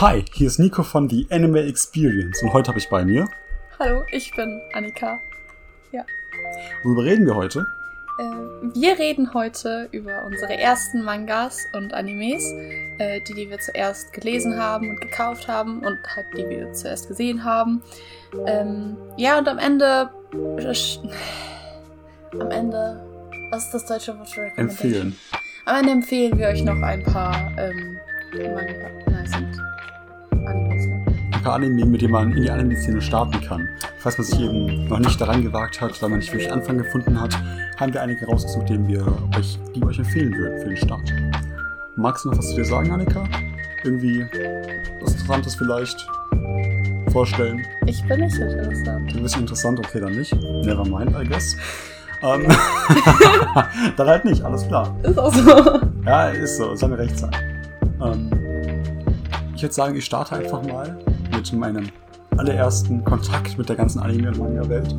Hi, hier ist Nico von The Anime Experience und heute habe ich bei mir. Hallo, ich bin Annika. Worüber reden wir heute? Äh, wir reden heute über unsere ersten Mangas und Animes, äh, die, die wir zuerst gelesen haben und gekauft haben und halt die wir zuerst gesehen haben. Ähm, ja, und am Ende. Am Ende. Was ist das deutsche Wort für? Empfehlen. Am Ende empfehlen wir euch noch ein paar ähm, Manga. Paar Anime, mit denen man in die Anime-Szene starten kann. Falls man sich eben noch nicht daran gewagt hat, weil man nicht wirklich Anfang gefunden hat, haben wir einige rausgesucht, denen wir euch, die wir euch empfehlen würden für den Start. Magst du noch was zu dir sagen, Annika? Irgendwie was Interessantes vielleicht vorstellen? Ich bin nicht interessant. Ein bisschen interessant, okay, dann nicht. Never mind, I guess. Ähm, dann halt nicht, alles klar. Ist auch so. Ja, ist so, soll mir recht sein. Ähm, ich würde sagen, ich starte einfach mal mit meinem allerersten Kontakt mit der ganzen Anime- und Manga-Welt.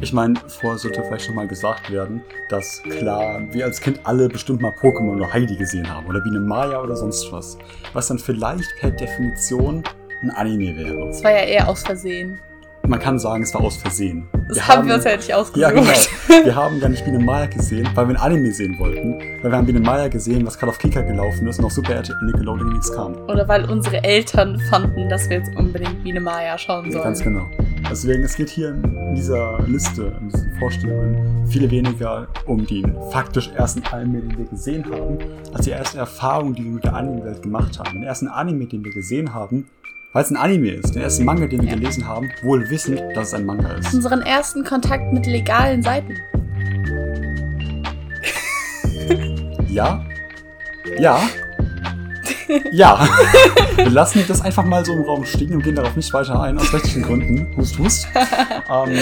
Ich meine, vorher sollte vielleicht schon mal gesagt werden, dass klar, wir als Kind alle bestimmt mal Pokémon oder Heidi gesehen haben oder Biene Maya oder sonst was. Was dann vielleicht per Definition ein Anime wäre. Das war ja eher aus Versehen. Man kann sagen, es war aus Versehen. Das haben wir uns ja nicht Ja, ausgesucht. genau. Wir haben gar nicht Biene Maya gesehen, weil wir ein Anime sehen wollten. Weil wir haben Biene Maya gesehen, was gerade auf Kika gelaufen ist und auf Super RTL Nickelodeon nichts kam. Oder weil unsere Eltern fanden, dass wir jetzt unbedingt Biene Maya schauen sollen. Ganz genau. Deswegen, es geht hier in dieser Liste, in diesen Vorstellungen, viel weniger um den faktisch ersten Anime, den wir gesehen haben, als die erste Erfahrung, die wir mit der Anime-Welt gemacht haben. Den ersten Anime, den wir gesehen haben, weil es ein Anime ist. Den ersten Manga, den wir Ja. gelesen haben, wohl wissend, dass es ein Manga ist. Unseren ersten Kontakt mit legalen Seiten. Ja? Ja? Ja. Wir lassen das einfach mal so im Raum stehen und gehen darauf nicht weiter ein, aus rechtlichen Gründen. Hust, hust. Ähm,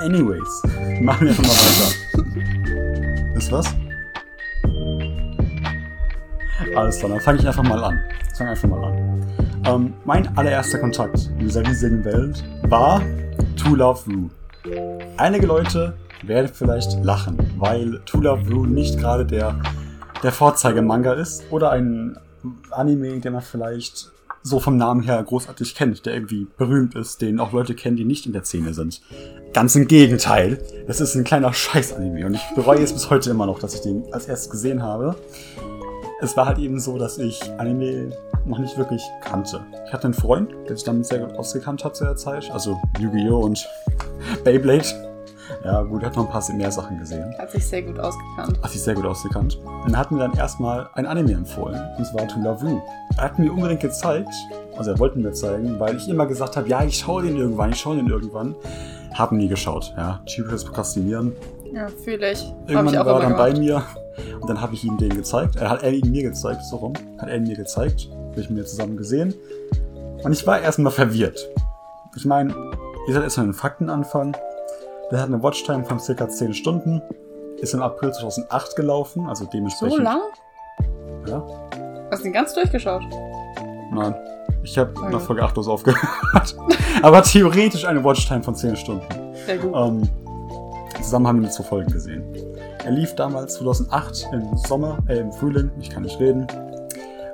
anyways, machen wir einfach mal weiter. Ist was? Alles klar, dann fange ich einfach mal an. Ich fange einfach mal an. Ähm, mein allererster Kontakt in dieser riesigen Welt war To Love Ru. Einige Leute werden vielleicht lachen, weil To Love Ru nicht gerade der, der Vorzeigemanga ist oder ein Anime, den man vielleicht so vom Namen her großartig kennt, der irgendwie berühmt ist, den auch Leute kennen, die nicht in der Szene sind. Ganz im Gegenteil. Es ist ein kleiner Scheiß-Anime und ich bereue es bis heute immer noch, dass ich den als erstes gesehen habe. Es war halt eben so, dass ich Anime noch nicht wirklich kannte. Ich hatte einen Freund, der sich damit sehr gut ausgekannt hat zu der Zeit. Also Yu-Gi-Oh! und Beyblade. Ja, gut, er hat noch ein paar mehr Sachen gesehen. Hat sich sehr gut ausgekannt. Hat sich sehr gut ausgekannt. Und er hat mir dann erstmal ein Anime empfohlen. Und zwar To Love You. Er hat mir unbedingt gezeigt, also er wollte mir zeigen, weil ich immer gesagt habe, ja, ich schaue den irgendwann, ich schaue den irgendwann. Hab nie geschaut, ja. Typisches Prokrastinieren. Ja, fühle ich. Irgendwann ich war er dann bei gemacht. mir und dann habe ich ihm den gezeigt. Er hat er ihn mir gezeigt, so rum. Hat er ihn mir gezeigt. Habe ich mir zusammen gesehen. Und ich war erstmal verwirrt. Ich meine, ihr seid erstmal den Fakten anfangen. Der hat eine Watchtime von circa 10 Stunden. Ist im April 2008 gelaufen, also So dementsprechend. lang? Ja. Hast du den ganz durchgeschaut? Nein. Ich habe Okay. nach Folge 8 los aufgehört. Aber theoretisch eine Watchtime von 10 Stunden. Sehr gut. Ähm, zusammen haben wir die zwei Folgen gesehen. Er lief damals 2008 im Sommer, äh, im Frühling, ich kann nicht reden,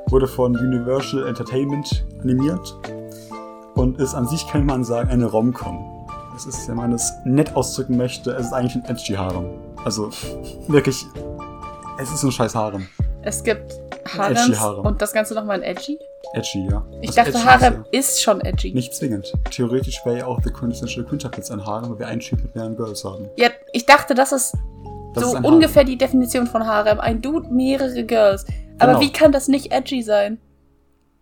wurde von Universal Entertainment animiert und ist an sich, kann man sagen, eine Rom-Com. Es ist, wenn man es nett ausdrücken möchte, es ist eigentlich ein edgy Harem. Also, wirklich, es ist ein scheiß Harem. Es gibt Harems Harem. und das Ganze nochmal in edgy? Edgy, ja. Ich Was dachte, Harem ist, ist schon edgy. Nicht zwingend. Theoretisch wäre ja auch The Quintessential Quintuplets ein Harem, weil wir einen Typ mit mehreren Girls haben. Ja, ich dachte, das ist Das so ist ungefähr die Definition von Harem. Ein Dude, mehrere Girls. Aber Genau. wie kann das nicht edgy sein?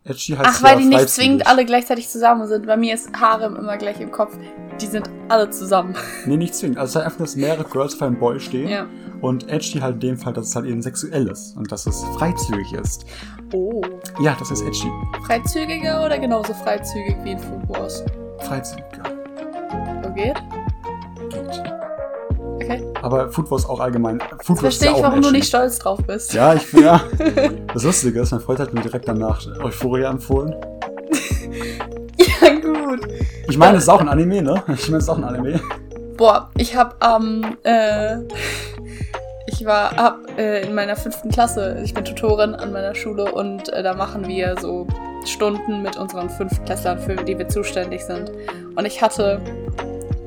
Edgy heißt Ach, weil ja die nicht freizügig. zwingend alle gleichzeitig zusammen sind. Bei mir ist Harem immer gleich im Kopf. Die sind alle zusammen. Nee, nicht zwingend. Also es ist halt einfach, dass mehrere Girls für einen Boy stehen. Ja. Und edgy halt in dem Fall, dass es halt eben sexuell ist. Und dass es freizügig ist. Oh. Ja, das ist edgy. Freizügiger oder genauso freizügig wie in Food Wars? Freizügig, ja. So geht? Okay. Aber Food Wars auch allgemein. Food Wars verstehe ja ich, auch warum du nicht stolz drauf bist. Ja, ich ja. Das Lustige ist, mein Freund hat mir direkt danach Euphoria empfohlen. Ja, gut. Ich meine, es ist auch ein Anime, ne? Ich meine, es ist auch ein Anime. Boah, ich hab am, äh, ich war ab äh, in meiner fünften Klasse, ich bin Tutorin an meiner Schule und äh, da machen wir so Stunden mit unseren Fünftklässlern, für die wir zuständig sind. Und ich hatte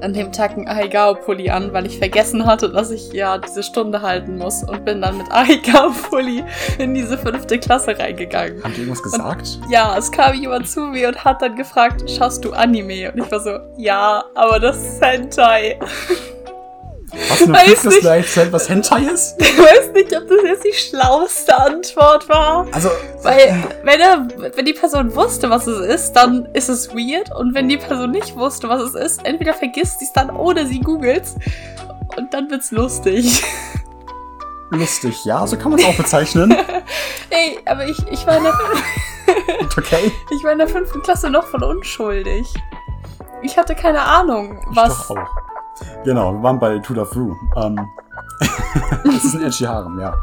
an dem Tag einen Ahigao-Pulli an, weil ich vergessen hatte, dass ich ja diese Stunde halten muss und bin dann mit Ahigao-Pulli in diese fünfte Klasse reingegangen. Haben die irgendwas gesagt? Und, ja, es kam jemand zu mir und hat dann gefragt, schaust du Anime? Und ich war so, ja, aber das ist Hentai. Hast du eine Fitness erzählt, was Hentai ist? Ich weiß nicht, ob das jetzt die schlauste Antwort war. Also. Weil, wenn, er, wenn die Person wusste, was es ist, dann ist es weird. Und wenn die Person nicht wusste, was es ist, entweder vergisst sie es dann oder sie googelt Und dann wird's lustig. Lustig, ja, so kann man es auch bezeichnen. Ey, aber ich, ich war in der. okay. Ich war in der fünften Klasse noch voll unschuldig. Ich hatte keine Ahnung, was. Ich doch auch. Genau, wir waren bei Tudor Through. Ähm, das ist ein Edgy Harem, ja.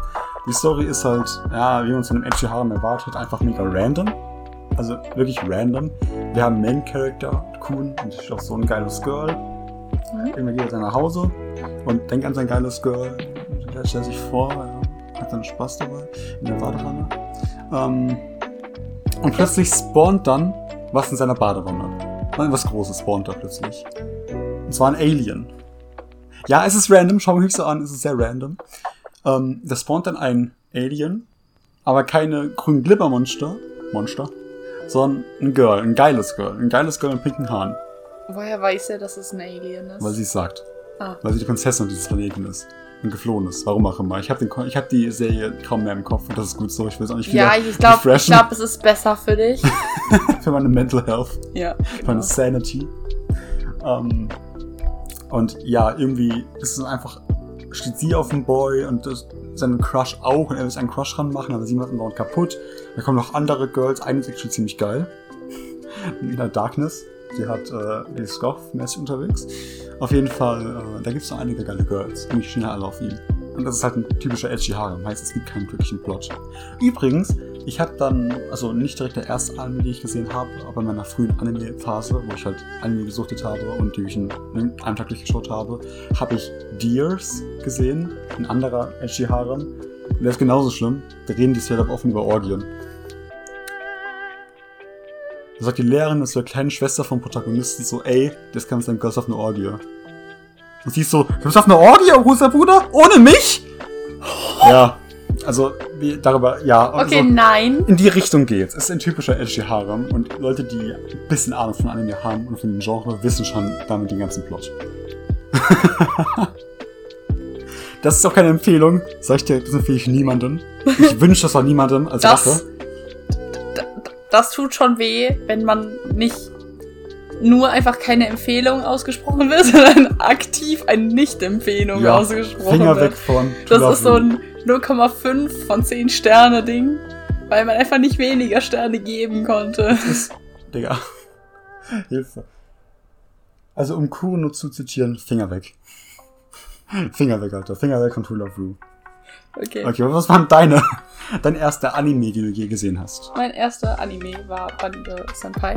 Die Story ist halt, ja, wie man es von einem Edgy Harem erwartet, einfach mega random. Also wirklich random. Wir haben Main Character, Kuhn, und ist auch so ein geiles Girl. Mhm. Irgendwann geht er nach Hause und denkt an sein geiles Girl. Der stellt sich vor, ja, hat seinen Spaß dabei in der Badewanne. Ähm, und plötzlich spawnt dann was in seiner Badewanne. Was Großes spawnt da plötzlich. Und zwar ein Alien. Ja, es ist random, schau mich so an, es ist sehr random. Ähm, da spawnt dann ein Alien, aber keine grünen Glibbermonster, Monster, sondern ein Girl, ein geiles Girl, ein geiles Girl mit pinken Haaren. Woher weiß er, dass es ein Alien ist? Weil sie es sagt. Ah. Weil sie die Prinzessin dieses Planeten ist. Und geflohen ist, warum auch immer. Ich habe hab die Serie kaum mehr im Kopf und das ist gut so. Ich will es auch nicht wieder Ja, ich glaube, glaub, es ist besser für dich. für meine Mental Health. Ja. Für meine genau. Sanity. Ähm, und ja, irgendwie ist es einfach, steht sie auf dem Boy und das, seinen Crush auch und er will einen Crush ranmachen, aber sie macht ihn dauernd kaputt. Da kommen noch andere Girls, eine ist actually ziemlich geil. In der Darkness. Sie hat, äh, die ist Goth-mäßig unterwegs. Auf jeden Fall, äh, da gibt es noch einige geile Girls. Und ich stehe alle auf ihn. Und das ist halt ein typischer edgy Harem, heißt es gibt keinen wirklichen Plot. Übrigens, ich habe dann, also nicht direkt der erste Anime, die ich gesehen habe, aber in meiner frühen Anime-Phase, wo ich halt Anime gesuchtet habe und die ich in einem Tag durchgeschaut habe, habe ich Deers gesehen, ein anderer edgy Harem. Der ist genauso schlimm. Da reden die straight offen über Orgien. Da sagt die Lehrerin, das ist die kleine Schwester vom Protagonisten so, ey, das kann sein Gott auf eine Orgie. Und sie ist so, du bist auf eine Orgie, großer Bruder? Ohne mich? Ja, also wie, darüber, ja. Okay, also, nein. In die Richtung geht's. Es ist ein typischer edgy Harem und Leute, die ein bisschen Ahnung von Anime haben und von dem Genre, wissen schon damit den ganzen Plot. das ist auch keine Empfehlung. Sag ich dir, das empfehle ich niemandem. Ich wünsche das auch niemandem als das, Rache. Das tut schon weh, wenn man nicht nur einfach keine Empfehlung ausgesprochen wird, sondern aktiv eine Nicht-Empfehlung ja, ausgesprochen Finger wird. weg von. Das ist so ein 0,5 von 10 Sterne Ding, weil man einfach nicht weniger Sterne geben konnte. Das ist, Digga. Hilfe. Also um Kuno zu zitieren, Finger weg. Finger weg, Alter. Finger weg von True Love Rue. Okay. Okay, was waren deine, dein erster Anime, den du je gesehen hast? Mein erster Anime war Banjo Senpai.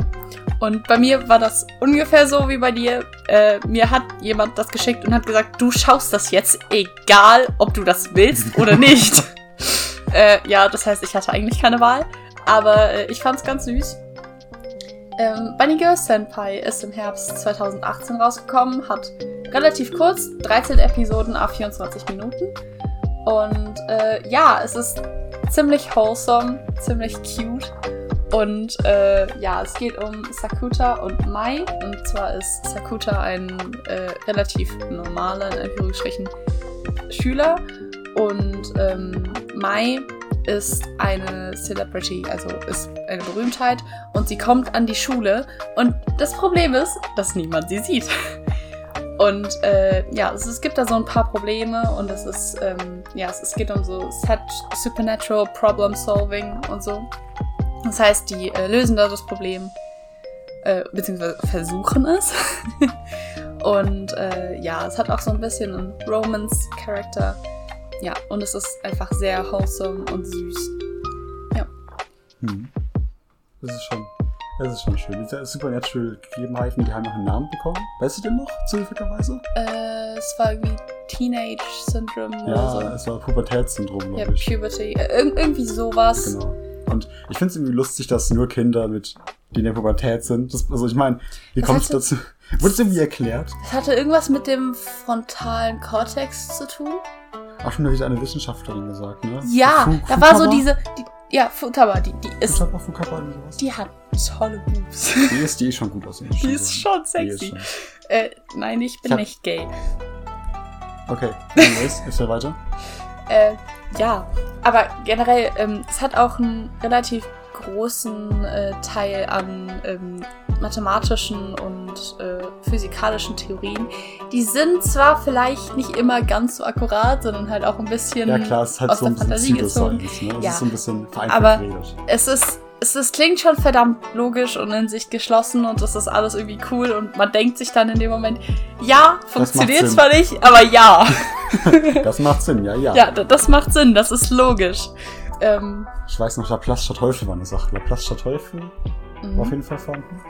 Und bei mir war das ungefähr so wie bei dir. Äh, mir hat jemand das geschickt und hat gesagt, du schaust das jetzt, egal ob du das willst oder nicht. äh, ja, das heißt, ich hatte eigentlich keine Wahl. Aber äh, ich fand's ganz süß. Ähm, Bunny Girl Senpai ist im Herbst 2018 rausgekommen, hat relativ kurz, 13 Episoden a 24 Minuten und äh, ja, es ist ziemlich wholesome, ziemlich cute. Und äh, ja, es geht um Sakuta und Mai. Und zwar ist Sakuta ein äh, relativ normaler, in Anführungsstrichen, Schüler. Und ähm, Mai ist eine Celebrity, also ist eine Berühmtheit. Und sie kommt an die Schule. Und das Problem ist, dass niemand sie sieht. Und äh, ja, es, es, gibt da so ein paar Probleme und es ist, ähm, ja, es, es, geht um so Supernatural Problem Solving und so. Das heißt, die äh, lösen da das Problem, äh, beziehungsweise versuchen es. und äh, ja, es hat auch so ein bisschen einen Romance-Charakter. Ja, und es ist einfach sehr wholesome und süß. Ja. Hm. Das ist schon das ist schon schön. Diese Supernatural-Gegebenheiten, die haben noch einen Namen bekommen. Weißt du den noch, zufälligerweise? Äh, es war irgendwie Teenage Syndrome ja, oder so. es war Pubertätssyndrom, glaube ja, ich. Ja, Puberty. Äh, Ir irgendwie sowas. Genau. Und ich finde es irgendwie lustig, dass nur Kinder mit, die in der Pubertät sind. Das, also ich meine, wie Das kommt es dazu? Wurde es irgendwie erklärt? Das hatte irgendwas mit dem frontalen Kortex zu tun. Auch schon wieder eine Wissenschaftlerin gesagt, ne? Ja, da war so diese, die, ja, Futaba, die, die ist, Fukaba, irgendwie sowas? die hat tolle Boobs. Die ist, die ist schon gut aussehen. Die ist schon Die ist sexy. schon. Äh, nein, ich bin Ich hab- nicht gay. Okay, anyways, ist ja weiter. Äh, ja, aber generell, ähm, es hat auch einen relativ großen äh, Teil an ähm, mathematischen und äh, physikalischen Theorien. Die sind zwar vielleicht nicht immer ganz so akkurat, sondern halt auch ein bisschen Ja klar, es ist halt aus so der Fantasie gezogen. Pseudoscience, ne? Es Ja. ist so ein bisschen vereinfacht Aber- geredet. Es ist, es ist, klingt schon verdammt logisch und in sich geschlossen und das ist alles irgendwie cool und man denkt sich dann in dem Moment, ja, funktioniert zwar nicht, aber ja. Das macht Sinn, ja, ja. Ja, das macht Sinn, das ist logisch. Ähm, Ich weiß noch, Laplace statt Teufel war eine Sache. Laplace statt Teufel mhm. war auf jeden Fall vorhanden.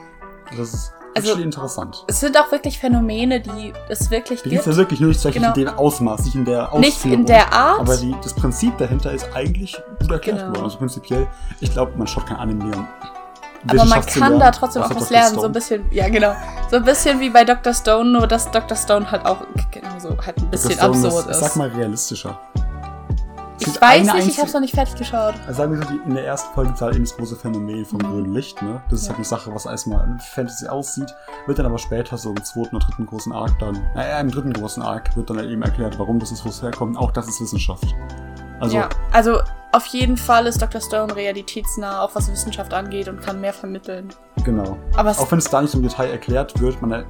Das ist Also- interessant. es sind auch wirklich Phänomene, die es wirklich Die gibt es ja wirklich nur nicht Genau. in dem Ausmaß, nicht in der Ausführung. Nicht in der Art. Aber die, das Prinzip dahinter ist eigentlich gut erklärt Genau. worden. Also prinzipiell, ich glaube, man schaut kein Anime um aber man kann lernen, da trotzdem auch was lernen, so ein bisschen, ja genau, so ein bisschen wie bei Dr. Stone, nur dass Dr. Stone halt auch genauso halt ein bisschen absurd ist, ist. Sag mal realistischer. Ich weiß nicht, ich hab's noch nicht fertig geschaut. Also sagen wir so, die, in der ersten Folge ist halt eben das große Phänomen vom Mhm. grünen Licht, ne? Das ist Ja. halt eine Sache, was erstmal in Fantasy aussieht, wird dann aber später so im zweiten oder dritten großen Arc dann, äh, im dritten großen Arc wird dann halt eben erklärt, warum das ist, wo es herkommt. Auch das ist Wissenschaft. Also, ja, also auf jeden Fall ist Dr. Stone realitätsnah, auch was Wissenschaft angeht und kann mehr vermitteln. Genau. Aber Auch wenn es da nicht im Detail erklärt wird, man,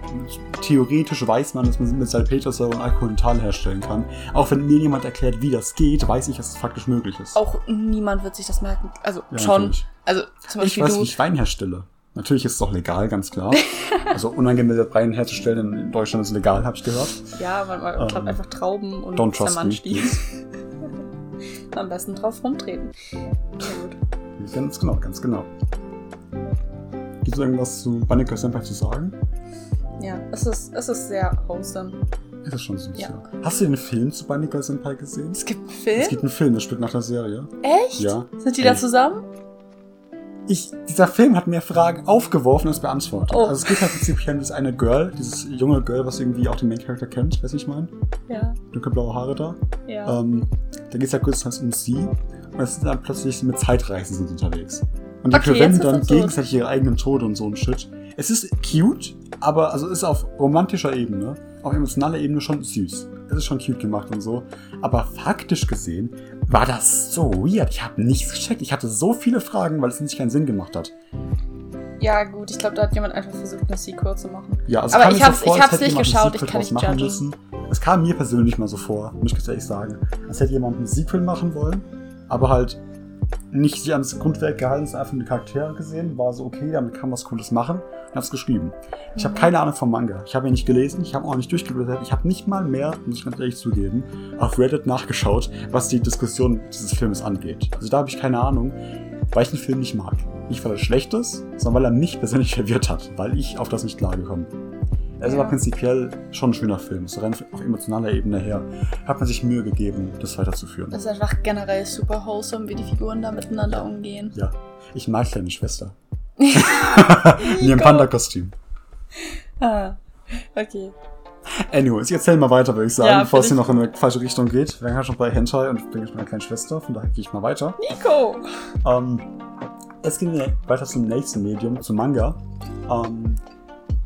theoretisch weiß man, dass man mit Salpetersäure und Alkohol Tal herstellen kann. Auch wenn mir jemand erklärt, wie das geht, weiß ich, dass es faktisch möglich ist. auch niemand wird sich das merken. Also Ja, schon. natürlich. Also zum Ich Beispiel weiß, du. wie ich Wein herstelle. Natürlich ist es auch legal, ganz klar. also unangemeldet Wein herzustellen in Deutschland ist legal, habe ich gehört. Ja, man, man Ähm, klappt einfach Trauben und don't trust. Am besten drauf rumtreten. Ja, gut. Ganz genau, ganz genau. Gibt es irgendwas zu Banneker Senpai zu sagen? Ja, es ist, es ist sehr wholesome. Das ist schon süß, ja. Ja. Hast du den Film zu Banneker Senpai gesehen? Es gibt einen Es Film? gibt einen Film, das spielt nach der Serie. Echt? Ja. Sind die da Ey. zusammen? Ich, dieser Film hat mir Fragen aufgeworfen es beantwortet. Oh. Also es geht halt prinzipiell um dieses eine Girl, dieses junge Girl, was irgendwie auch den Main Character kennt, weiß ich meine. Ja, Dunkelblaue Haare da. ja. Ähm, da geht es ja größtenteils um sie. Und es sind dann plötzlich mit Zeitreisen sind unterwegs. Und die Okay, verwenden dann absurd. gegenseitig ihre eigenen Tode und so ein Shit. Es ist cute, aber also ist auf romantischer Ebene, auf emotionaler Ebene schon süß. Es ist schon cute gemacht und so. Aber faktisch gesehen war das so weird. Ich habe nichts gecheckt. Ich hatte so viele Fragen, weil es nicht keinen Sinn gemacht hat. ja, gut, ich glaube, da hat jemand einfach versucht, eine Sequel zu machen. Ja, also Aber ich mir hab's- ich als hab's nicht geschaut, ich kann nicht machen judgen. müssen. Es kam mir persönlich mal so vor, muss ich ganz ehrlich sagen. Als hätte jemand ein Sequel machen wollen, aber halt nicht sich ans Grundwerk gehalten, sondern einfach nur die Charaktere gesehen, war so, okay, damit kann man was Cooles machen und hat's geschrieben. Ich habe Mhm. keine Ahnung vom Manga. Ich habe ihn nicht gelesen, ich habe auch nicht durchgeblättert. Ich habe nicht mal mehr, muss ich ganz ehrlich zugeben, auf Reddit nachgeschaut, was die Diskussion dieses Films angeht. Also da habe ich keine Ahnung, weil ich den Film nicht mag. Nicht, weil er schlecht ist, sondern weil er mich persönlich verwirrt hat, weil ich auf das nicht klargekommen bin. Ist Ja. aber prinzipiell schon ein schöner Film. So rein auf emotionaler Ebene her hat man sich Mühe gegeben, das weiterzuführen. Das ist einfach generell super wholesome, wie die Figuren da miteinander umgehen. Ja, ich mag deine Schwester. In ihrem Panda-Kostüm. Ah, okay. Anyways, ich erzähl mal weiter, würde ich sagen, Ja, bevor es hier noch in eine falsche Richtung geht. Wir sind ja schon bei Hentai und bin ich meiner kleinen Schwester, von daher gehe ich mal weiter. Nico! Ähm, es geht weiter zum nächsten Medium, zum Manga. Ähm,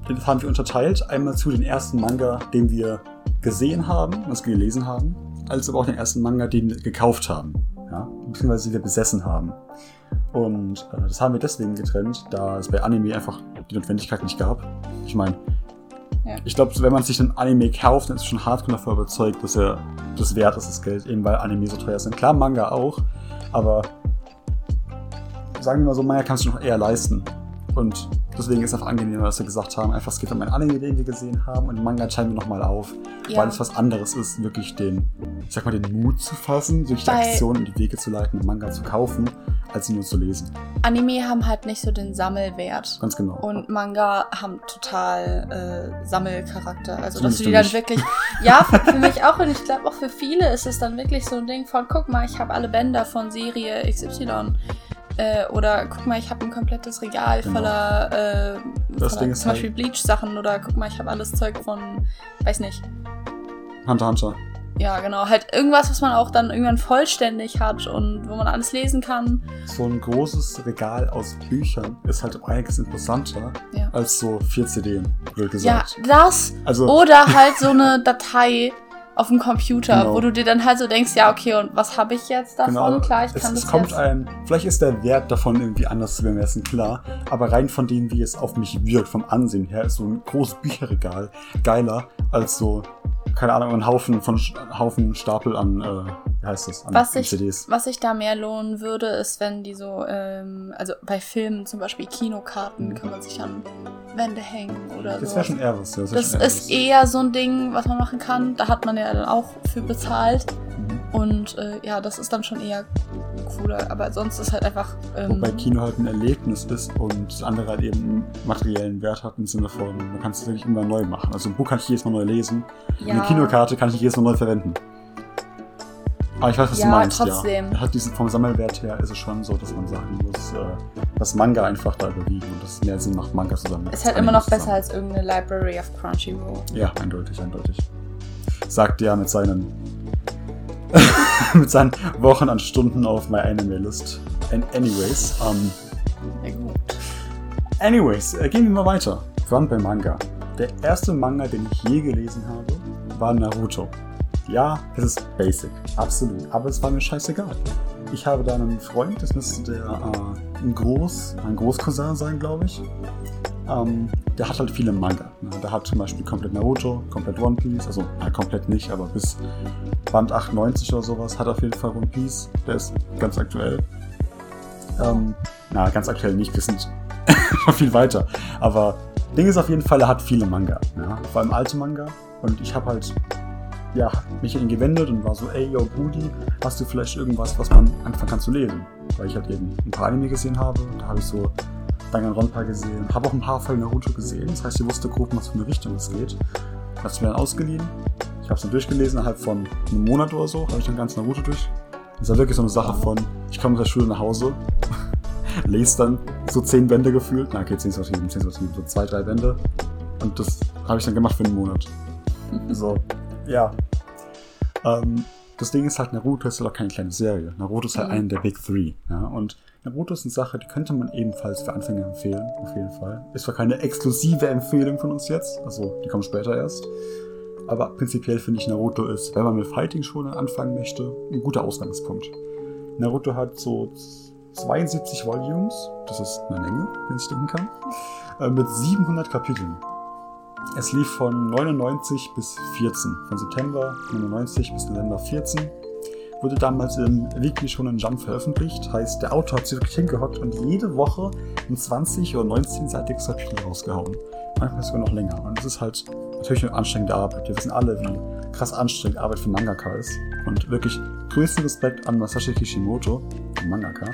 den haben wir unterteilt. Einmal zu den ersten Manga, den wir gesehen haben, was wir gelesen haben, als aber auch den ersten Manga, den wir gekauft haben. Ja? Beziehungsweise den wir besessen haben. Und äh, das haben wir deswegen getrennt, da es bei Anime einfach die Notwendigkeit nicht gab. Ich meine, Ja. ich glaube, wenn man sich einen Anime kauft, dann ist schon hardcore davon überzeugt, dass er das wert ist, das Geld, eben weil Anime so teuer sind. Klar, Manga auch, aber sagen wir mal so, Manga kannst du noch eher leisten. Und deswegen ist es einfach angenehmer, dass wir gesagt haben, einfach es geht um einen Anime, den wir gesehen haben und Manga teilen wir nochmal auf, Ja. weil es was anderes ist, wirklich den, ich sag mal, den Mut zu fassen, durch die Bei- Aktion in die Wege zu leiten, einen Manga zu kaufen, als ihn nur zu lesen. Anime haben halt nicht so den Sammelwert. Ganz genau. Und Manga haben total äh, Sammelcharakter. Also, dass du die dann wirklich. Ja, für, für mich auch. Und ich glaube auch für viele ist es dann wirklich so ein Ding von: guck mal, ich habe alle Bänder von Serie XY. Äh, oder guck mal, ich habe ein komplettes Regal Genau. voller, äh, Das voller zum halt- Beispiel Bleach-Sachen oder guck mal, ich habe alles Zeug von, weiß nicht. Hunter Hunter. Ja, genau. Halt irgendwas, was man auch dann irgendwann vollständig hat und wo man alles lesen kann. So ein großes Regal aus Büchern ist halt um einiges interessanter Ja. als so vier CD, blöd Ja, gesagt. das Also, oder halt so eine Datei auf dem Computer, Genau. wo du dir dann halt so denkst, ja, okay, und was habe ich jetzt davon? genau, Klar, ich es, kann es das kommt jetzt. einem, vielleicht ist der Wert davon irgendwie anders zu bemessen, klar, aber rein von dem, wie es auf mich wirkt, vom Ansehen her, ist so ein großes Bücherregal geiler als so, keine Ahnung, ein Haufen von Haufen Stapel an, äh, heißt das, an, Was an ich, CDs. was sich da mehr lohnen würde, ist, wenn die so, ähm, also bei Filmen zum Beispiel Kinokarten kann man sich an Wände hängen oder Das so. wäre schon eher was. Ja, das Das eher ist was. eher so ein Ding, was man machen kann. Da hat man ja dann auch für bezahlt. Mhm. Und äh, ja, das ist dann schon eher cooler. Aber sonst ist halt einfach. Ähm, Wobei Kino halt ein Erlebnis ist und das andere halt eben einen materiellen Wert hat im Sinne von, man kann es wirklich immer neu machen. Also ein Buch kann ich jedes Mal neu lesen. ja, Eine Kinokarte kann ich jedes Mal neu verwenden. Aber ich weiß, was Ja, du meinst, trotzdem. ja. Hat diesen, vom Sammelwert her ist es schon so, dass man sagen muss, äh, dass Manga einfach da überwiegen und dass es mehr Sinn macht, Manga zusammen. Ist halt immer noch besser als irgendeine Library of Crunchyroll. Ja, eindeutig, eindeutig. Sagt der mit seinen mit seinen Wochen an Stunden auf My Anime List. And anyways, ähm, Ja, gut. Anyways, äh, gehen wir mal weiter. Voran bei Manga. Der erste Manga, den ich je gelesen habe, war Naruto. Ja, es ist basic, absolut, aber es war mir scheißegal. Ich habe da einen Freund, das müsste der äh, ein Groß, ein Großcousin sein, glaube ich. Ähm, der hat halt viele Manga. Ne? Der hat zum Beispiel komplett Naruto, komplett One Piece, also äh, komplett nicht, aber bis Band 98 oder sowas hat er auf jeden Fall One Piece. Der ist ganz aktuell. Ähm, na, ganz aktuell nicht, wir sind viel weiter. Aber Ding ist auf jeden Fall, er hat viele Manga. Ja? Vor allem alte Manga. Und ich habe halt ja, mich an ihn gewendet und war so, ey, yo, Brudi, hast du vielleicht irgendwas, was man anfangen kann zu lesen? Weil ich halt eben ein paar Anime gesehen habe. Da habe ich so Danganronpa gesehen. Habe auch ein paar Folgen Naruto gesehen. Das heißt, ich wusste grob, was für eine Richtung es geht. Hat es mir dann ausgeliehen. Ich habe es dann durchgelesen. Innerhalb von einem Monat oder so habe ich dann ganz Naruto durch. Das war wirklich so eine Sache von, ich komme aus der Schule nach Hause, lese dann so zehn Bände gefühlt. Na, okay, zehn ist übertrieben, zehn ist übertrieben, so zwei, drei Bände. Und das habe ich dann gemacht für einen Monat. So, ja. Ähm, das Ding ist halt, Naruto ist halt auch keine kleine Serie. Naruto ist halt Mhm. eine der Big Three. Ja? Und Naruto ist eine Sache, die könnte man ebenfalls für Anfänger empfehlen, auf jeden Fall. Ist zwar keine exklusive Empfehlung von uns jetzt, also die kommt später erst. Aber prinzipiell finde ich, Naruto ist, wenn man mit Fighting schon anfangen möchte, ein guter Ausgangspunkt. Naruto hat so 72 Volumes, das ist eine Menge, wenn ich denken kann, äh, mit 700 Kapiteln. Es lief von 99 bis 14, von September 99 bis November 14. Wurde damals im Weekly Shonen Jump veröffentlicht. Heißt, der Autor hat sich wirklich hingehockt und jede Woche ein 20- oder 19-seitiges Kapitel rausgehauen. Manchmal sogar noch länger. Und es ist halt natürlich eine anstrengende Arbeit. Wir wissen alle, wie krass anstrengend Arbeit für Mangaka ist. Und wirklich größten Respekt an Masashi Kishimoto, den Mangaka.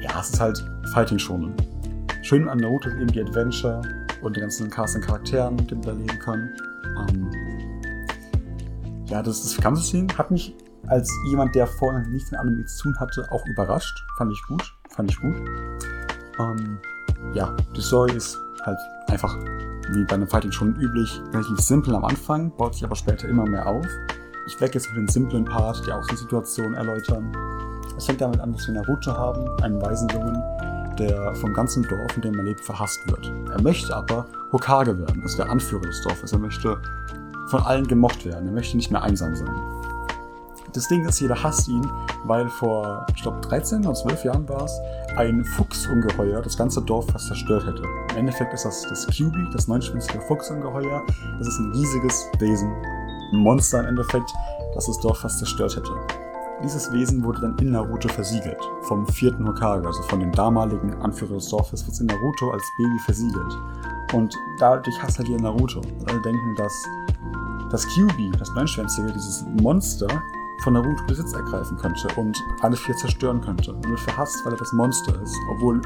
Ja, es ist halt Fighting Shonen. Schön an Naruto eben die Adventure und die ganzen Cast an Charakteren, mit denen man da leben kann. Ähm, ja, das, das Kampfsystem hat mich als jemand, der vorher nichts mit Anime zu tun hatte, auch überrascht. Fand ich gut. Fand ich gut. Ähm, ja, die Story ist halt einfach, wie bei einem Fighting schon üblich, relativ simpel am Anfang, baut sich aber später immer mehr auf. Ich werde jetzt für den simplen Part die Außensituation erläutern. Es fängt damit an, dass wir Naruto haben, einen weisen Jungen, der vom ganzen Dorf, in dem er lebt, verhasst wird. Er möchte aber Hokage werden, also der Anführer des Dorfes. Er möchte von allen gemocht werden. Er möchte nicht mehr einsam sein. Das Ding ist, jeder hasst ihn, weil vor, ich glaube, 13 oder 12 Jahren war es, ein Fuchsungeheuer das ganze Dorf fast zerstört hätte. Im Endeffekt ist das das QB, das neunschwänzige Fuchsungeheuer. Das ist ein riesiges Wesen, ein Monster im Endeffekt, das das Dorf fast zerstört hätte. Dieses Wesen wurde dann in Naruto versiegelt, vom vierten Hokage, also von dem damaligen Anführer des Dorfes, wurde es in Naruto als Baby versiegelt. Und dadurch hasst halt jeder Naruto. Und alle denken, dass das QB, das Neunschwänzige, dieses Monster, von Naruto Besitz ergreifen könnte und alle vier zerstören könnte. Und wird verhasst, weil er das Monster ist. Obwohl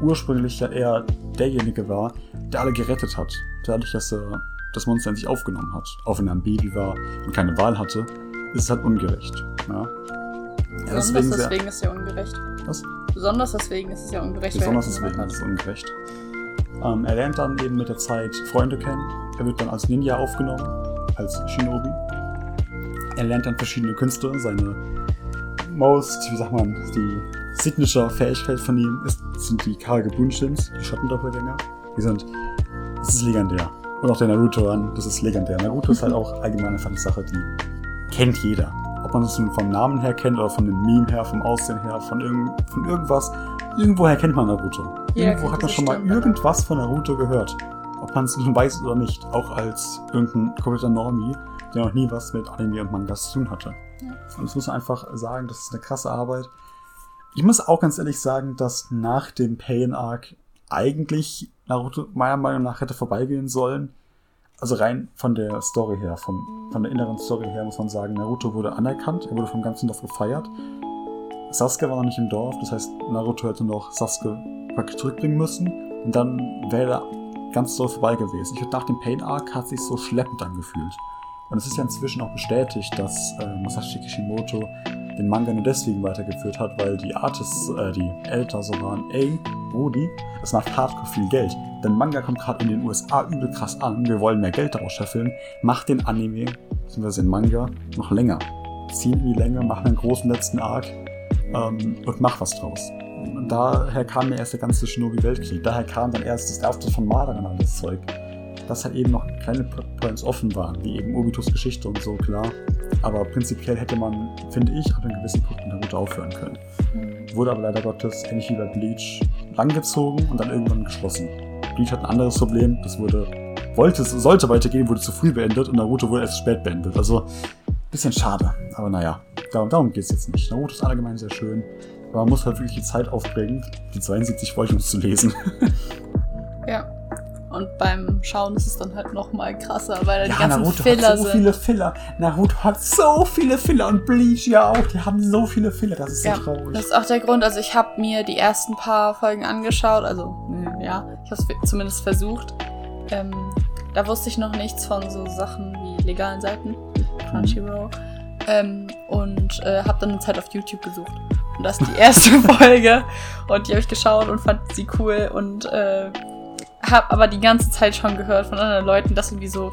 ursprünglich ja er derjenige war, der alle gerettet hat. Dadurch, dass er das Monster in sich aufgenommen hat. Auch wenn er ein Baby war und keine Wahl hatte, ist es halt ungerecht. Ja, ja Besonders deswegen sehr, deswegen ist er ungerecht. was? Besonders deswegen ist es ja ungerecht. Besonders deswegen ist es ungerecht. Ähm, er lernt dann eben mit der Zeit Freunde kennen. Er wird dann als Ninja aufgenommen, als Shinobi. Er lernt dann verschiedene Künste. Seine most, wie sagt man, die Signature-Fähigkeit von ihm ist, sind die Karge Bunshins, die Schattendoppelgänger. Die sind, das ist legendär. Und auch der Naruto an, das ist legendär. Naruto ist halt auch allgemein einfach eine Sache, die kennt jeder. Ob man das nun vom Namen her kennt oder von dem Meme her, vom Aussehen her, von, irgend, von irgendwas. Irgendwoher kennt man Naruto. Jeder Irgendwo hat man schon mal irgendwas von Naruto gehört. Ob man es nun weiß oder nicht. Auch als irgendein kompletter Normie, der noch nie was mit Anime und Mangas zu tun hatte. Ja. Und das muss man einfach sagen, das ist eine krasse Arbeit. Ich muss auch ganz ehrlich sagen, dass nach dem Pain Arc eigentlich Naruto meiner Meinung nach hätte vorbeigehen sollen. Also rein von der Story her, vom, von der inneren Story her muss man sagen, Naruto wurde anerkannt, er wurde vom ganzen Dorf gefeiert. Sasuke war noch nicht im Dorf, das heißt, Naruto hätte noch Sasuke praktisch zurückbringen müssen und dann wäre er ganz doll vorbei gewesen. Ich finde, nach dem Pain Arc hat sich so schleppend angefühlt. Und es ist ja inzwischen auch bestätigt, dass äh, Masashi Kishimoto den Manga nur deswegen weitergeführt hat, weil die Artists, äh, die Eltern so waren, ey, Rudi, das macht hardcore viel Geld. Denn Manga kommt gerade in den USA übel krass an, wir wollen mehr Geld daraus scheffeln, mach den Anime, beziehungsweise den Manga, noch länger. Zieh ihn in die Länge, mach einen großen letzten Arc ähm, und mach was draus. Und daher kam mir erst der ganze Shinobi-Weltkrieg, daher kam dann erst das Auftritt von Madara und alles Zeug dass halt eben noch kleine Points offen waren, wie eben Obitos Geschichte und so, klar. Aber prinzipiell hätte man, finde ich, ab einem gewissen Punkt mit Naruto aufhören können. Wurde aber leider Gottes, ähnlich wie bei Bleach, langgezogen und dann irgendwann geschlossen. Bleach hat ein anderes Problem, das wurde, wollte, sollte weitergehen, wurde zu früh beendet und Naruto wurde erst spät beendet. Also, bisschen schade. Aber naja, darum, darum geht es jetzt nicht. Naruto ist allgemein sehr schön, aber man muss halt wirklich die Zeit aufbringen, die 72 Volumes zu lesen. Ja. Und beim Schauen ist es dann halt noch mal krasser, weil da die Ja, ganzen Naruto Filler hat so sind. viele Filler. Naruto hat so viele Filler und Bleach ja auch. Die haben so viele Filler. Das ist so Ja, traurig. das ist auch der Grund. Also ich habe mir die ersten paar Folgen angeschaut. Also mh, ja, ich habe es zumindest versucht. Ähm, da wusste ich noch nichts von so Sachen wie legalen Seiten, Crunchyroll. Ähm, und äh, habe dann eine Zeit auf YouTube gesucht. Und das ist die erste Folge. Und die habe ich geschaut und fand sie cool. Und äh, habe aber die ganze Zeit schon gehört von anderen Leuten, dass irgendwie so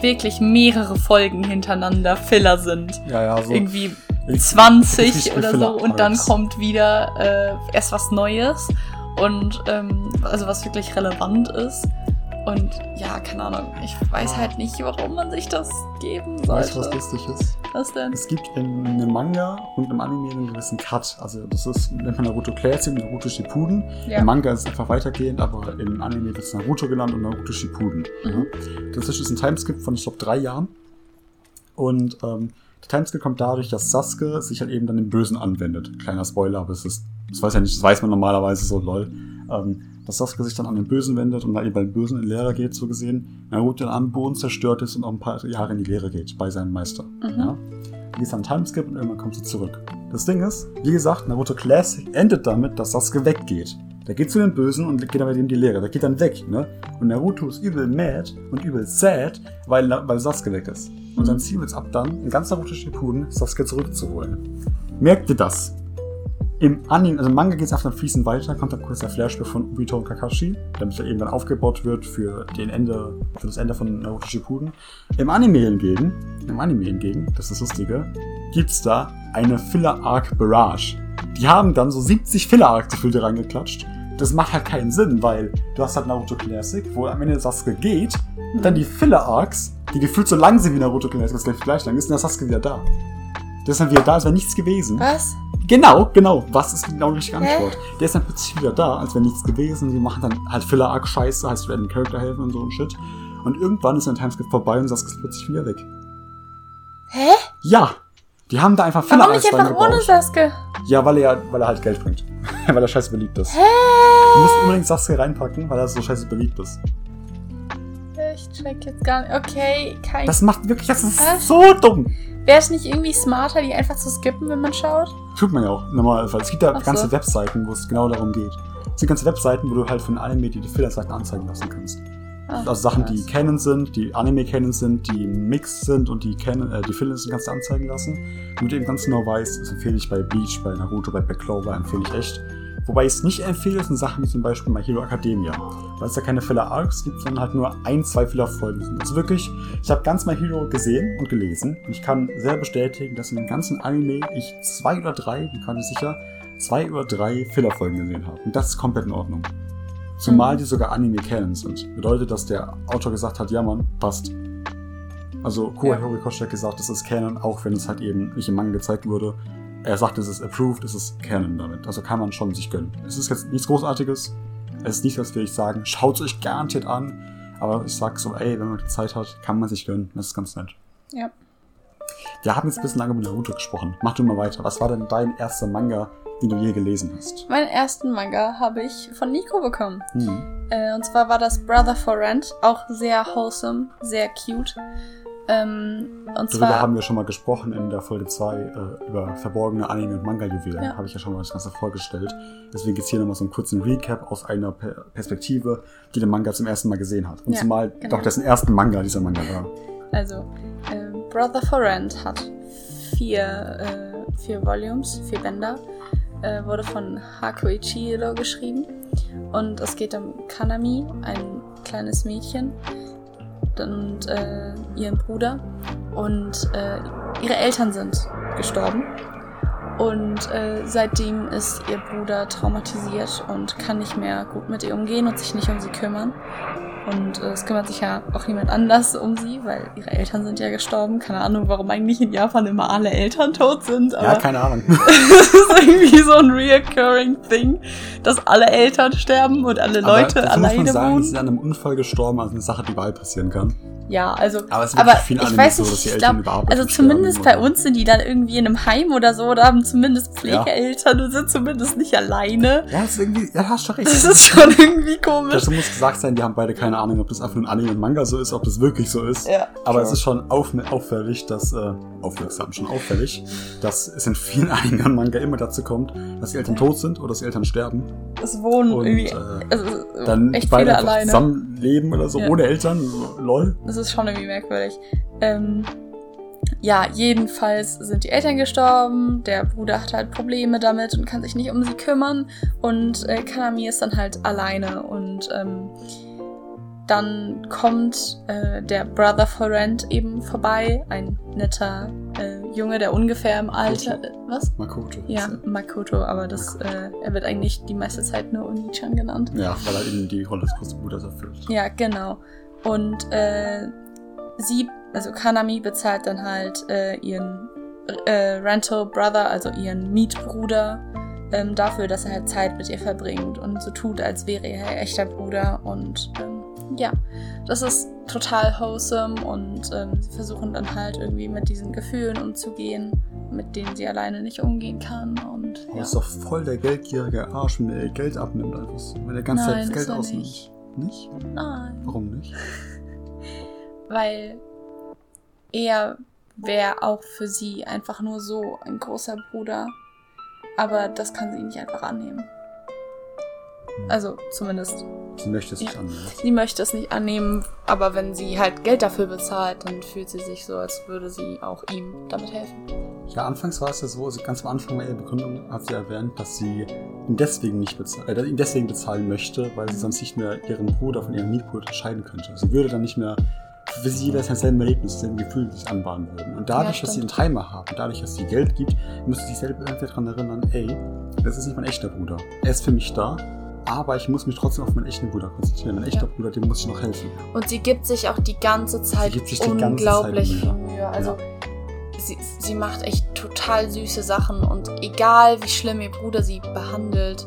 wirklich mehrere Folgen hintereinander Filler sind. ja, ja, so. Irgendwie Ich- 20 richtig oder so und dann kommt wieder äh, erst was Neues und ähm, also was wirklich relevant ist. Und ja, keine Ahnung, ich weiß halt nicht, warum man sich das geben Weißt du, was sollte. lustig ist? Was denn? Es gibt in einem Manga und im Anime einen gewissen Cut. Also das ist, nennt man Naruto Classic und Naruto Shippuden. Ja. Im Manga ist es einfach weitergehend, aber im Anime wird es Naruto genannt und Naruto Shippuden. Mhm. Dazwischen ist ein Timeskip von, ich glaube, drei Jahren. Und ähm, der Timeskip kommt dadurch, dass Sasuke sich halt eben dann den Bösen anwendet. Kleiner Spoiler, aber es ist, das weiß ja nicht, das weiß man normalerweise so, lol. Ähm, dass Sasuke sich dann an den Bösen wendet und dann eben bei den Bösen in die Lehre geht, so gesehen. Naruto dann am Boden zerstört ist und auch ein paar Jahre in die Lehre geht bei seinem Meister. Mhm. Ja. Dann ist dann ein Timeskip und irgendwann kommt sie zurück. Das Ding ist, wie gesagt, Naruto Classic endet damit, dass Sasuke weggeht. Der geht zu den Bösen und geht dann bei dem in die Lehre. Der geht dann weg, ne? Und Naruto ist übel mad und übel sad, weil, weil Sasuke weg ist. Und sein Ziel es ab dann, in ganz Naruto Shippuden, Sasuke zurückzuholen. Merkt ihr das? Im Anime, also im Manga geht es einfach dann fließend weiter, kommt dann kurz der Flashback von Obito und Kakashi, damit er eben dann aufgebaut wird für den Ende, für das Ende von Naruto Shippuden. Im Anime hingegen, im Anime hingegen, das ist das Lustige, gibt's da eine Filler-Arc Barrage. Die haben dann so 70 Filler-Arc-Gefilde reingeklatscht. Das macht halt keinen Sinn, weil du hast halt Naruto Classic, wo am Ende Sasuke geht, dann die Filler-Arcs, die gefühlt so lang sind wie Naruto Classic, was gleich gleich lang ist, und dann ist Sasuke wieder da. Der ist dann wieder da, als wäre nichts gewesen. Was? Genau, genau. Was ist genau die richtige? Antwort? Der ist dann plötzlich wieder da, als wäre nichts gewesen. Die machen dann halt Filler-Arc-Scheiße, heißt, werden Charakter helfen und so ein Shit. Und irgendwann ist dann Timeskip vorbei und Sasuke ist plötzlich wieder weg. Hä? Ja! Die haben da einfach Warum Filler-Arcs nicht einfach ohne reingebaut. Sasuke? Ja, weil er, weil er halt Geld bringt. weil er scheiße beliebt ist. Hä? Du musst unbedingt Sasuke reinpacken, weil er so scheiße beliebt ist. Ich check jetzt gar nicht. Okay, kein. Das macht wirklich, das ist Was? so dumm. Wäre es nicht irgendwie smarter, die einfach zu skippen, wenn man schaut? Tut man ja auch normalerweise. Es gibt ja Ach so. ganze Webseiten, wo es genau darum geht. Es gibt ganze Webseiten, wo du halt von Anime die die Filler-Seiten anzeigen lassen kannst. Ah, Also Sachen, die. Canon sind, die Anime-Canon sind, die Mix sind und die Canon, äh, die Filme sind, kannst du anzeigen lassen. Damit du eben ganz genau weißt, das empfehle ich bei Bleach, bei Naruto, bei Black Clover, empfehle ich echt. Wobei ich es nicht empfehle, sind Sachen wie zum Beispiel My Hero Academia. Weil es da keine Filler-Arcs gibt, sondern halt nur ein, zwei Filler-Folgen sind. Also wirklich, ich habe ganz My Hero gesehen und gelesen. Und ich kann sehr bestätigen, dass in dem ganzen Anime ich zwei oder drei, bin gar nicht sicher, zwei oder drei Filler-Folgen gesehen habe. Und das ist komplett in Ordnung. Zumal Mhm. die sogar Anime-Canon sind. Bedeutet, dass der Autor gesagt hat, ja Mann, passt. Also Koa Ja. Horikoshi hat gesagt, es ist Canon, auch wenn es halt eben nicht im Manga gezeigt wurde. Er sagt, es ist approved, es ist Canon damit. Also kann man schon sich gönnen. Es ist jetzt nichts Großartiges. Es ist nicht, als würde ich sagen, schaut es euch garantiert an. Aber ich sag so, ey, wenn man die Zeit hat, kann man sich gönnen. Das ist ganz nett. Ja. Wir haben jetzt ein bisschen lange mit Naruto gesprochen. Mach du mal weiter. Was war denn dein erster Manga, den du je gelesen hast? Meinen ersten Manga habe ich von Nico bekommen. Hm. Äh, und zwar war das Brother for Rent. Auch sehr wholesome, sehr cute. Ähm, und Darüber zwar. haben wir schon mal gesprochen in der Folge 2 äh, über verborgene Anime- und Manga-Juwelen. Ja. Habe ich ja schon mal das Ganze vorgestellt. Deswegen gibt es hier nochmal so einen kurzen Recap aus einer Per- Perspektive, die der Manga zum ersten Mal gesehen hat. Und Ja, zumal genau. doch dessen ersten Manga dieser Manga war. Also, äh, Brother for Rent hat vier, äh, vier Volumes, vier Bänder. Äh, wurde von Haku Ichiro geschrieben. Und es geht um Kanami, ein kleines Mädchen, und äh, ihren Bruder. Und äh, ihre Eltern sind gestorben. Und äh, seitdem ist ihr Bruder traumatisiert und kann nicht mehr gut mit ihr umgehen und sich nicht um sie kümmern. Und äh, es kümmert sich ja auch niemand anders um sie, weil ihre Eltern sind ja gestorben. Keine Ahnung, warum eigentlich in Japan immer alle Eltern tot sind. Aber Ja, keine Ahnung. es ist irgendwie so ein reoccurring Thing, dass alle Eltern sterben und alle Leute Aber dazu muss alleine man sagen, wohnen. sie sind an einem Unfall gestormen, also eine Sache, die überall passieren kann. Ja, also. Aber es ist aber vielen ich weiß so, nicht, dass die ich glaube, also zumindest bei uns sind die dann irgendwie in einem Heim oder so oder haben zumindest Pflegeeltern und sind zumindest nicht alleine. Ja, das ist irgendwie, ja, hast du recht. Das ist schon irgendwie komisch. Dazu muss gesagt sein, die haben beide keine Ahnung, ob das einfach nur ein Anime und Manga so ist, ob das wirklich so ist. Ja, Aber true. es ist schon auf, auffällig, dass, äh, aufmerksam, schon auffällig, dass es in vielen Anime und Manga immer dazu kommt, dass die Eltern tot sind oder dass die Eltern sterben. Es wohnen Und irgendwie äh, also, dann echt beide alleine. zusammenleben oder so, Ja. ohne Eltern. Lol. Das ist schon irgendwie merkwürdig. Ähm, ja, jedenfalls sind die Eltern gestorben, der Bruder hat halt Probleme damit und kann sich nicht um sie kümmern und äh, Kanami ist dann halt alleine und ähm, dann kommt äh, der Brother for Rent eben vorbei, ein netter äh, Junge, der ungefähr im Alter... Äh, was? Makoto. Ja, Makoto, aber das, äh, er wird eigentlich die meiste Zeit nur Oni-chan genannt. Ja, weil er eben die Rolle des großen Bruders erfüllt. Ja, genau. Und äh, sie, also Kanami bezahlt dann halt äh, ihren äh, Rental Brother, also ihren Mietbruder, ähm, dafür, dass er halt Zeit mit ihr verbringt und so tut, als wäre er ihr echter Bruder. Und ähm, ja, das ist total wholesome und ähm, sie versuchen dann halt irgendwie mit diesen Gefühlen umzugehen, mit denen sie alleine nicht umgehen kann. Und Aber ja. ist doch voll der geldgierige Arsch, wenn er ihr Geld abnimmt einfach so. Wenn er die ganze Zeit Nein, das Geld ausnimmt. nicht. Nicht? Nein. Warum nicht? weil er wäre auch für sie einfach nur so ein großer Bruder. Aber das kann sie nicht einfach annehmen. Also zumindest. Sie möchte es nicht annehmen. Sie möchte es nicht annehmen, aber wenn sie halt Geld dafür bezahlt, dann fühlt sie sich so, als würde sie auch ihm damit helfen. Ja, anfangs war es ja so, also ganz am Anfang ihrer Begründung hat sie erwähnt, dass sie ihn deswegen nicht bezahlen, äh, ihn deswegen bezahlen möchte, weil sie sonst nicht mehr ihren Bruder von ihrem Mietbruder unterscheiden könnte. Sie würde dann nicht mehr, für sie es dasselbe Erlebnis, dasselbe Gefühl, das sich anbahnen würden. Und dadurch, Ja, dass sie einen. Timer haben, dadurch, dass sie Geld gibt, müsste sie sich selber irgendwie daran erinnern, ey, das ist nicht mein echter Bruder. Er ist für mich da, aber ich muss mich trotzdem auf meinen echten Bruder konzentrieren. Mein echter Ja. Bruder, dem muss ich noch helfen. Und sie gibt sich auch die ganze Zeit die ganze unglaublich Zeit viel Mühe. Also sie, sie macht echt total süße Sachen und egal wie schlimm ihr Bruder sie behandelt,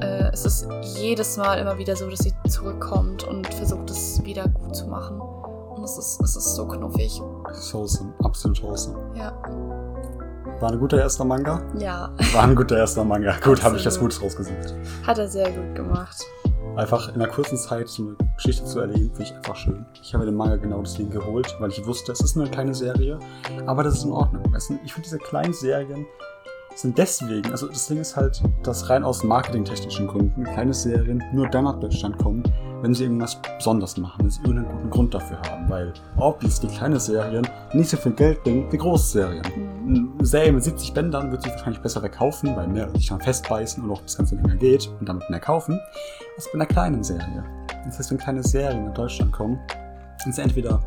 äh, es ist jedes Mal immer wieder so, dass sie zurückkommt und versucht es wieder gut zu machen. Und es ist, es ist so knuffig. Ist wholesome, absolut wholesome. Ja. War ein guter erster Manga? Ja, War ein guter erster Manga. Gut, habe ich das. Gutes rausgesucht. hat er sehr gut gemacht. Einfach in einer kurzen Zeit so eine Geschichte zu erleben, finde ich einfach schön. Ich habe den Manga genau deswegen geholt, weil ich wusste, es ist nur eine kleine Serie, aber das ist in Ordnung. Ich finde, diese kleinen Serien sind deswegen, also das Ding ist halt, dass rein aus marketingtechnischen Gründen kleine Serien nur dann nach Deutschland kommen, wenn sie irgendwas besonders machen, wenn sie irgendeinen guten Grund dafür haben, weil obviously kleine Serien nicht so viel Geld bringen wie große Serien. Mhm. Eine Serie mit 70 Bändern wird sich wahrscheinlich besser verkaufen, weil mehr sich dann festbeißen und auch das Ganze länger geht und damit mehr kaufen, als bei einer kleinen Serie. Das heißt, wenn kleine Serien in Deutschland kommen, sind sie entweder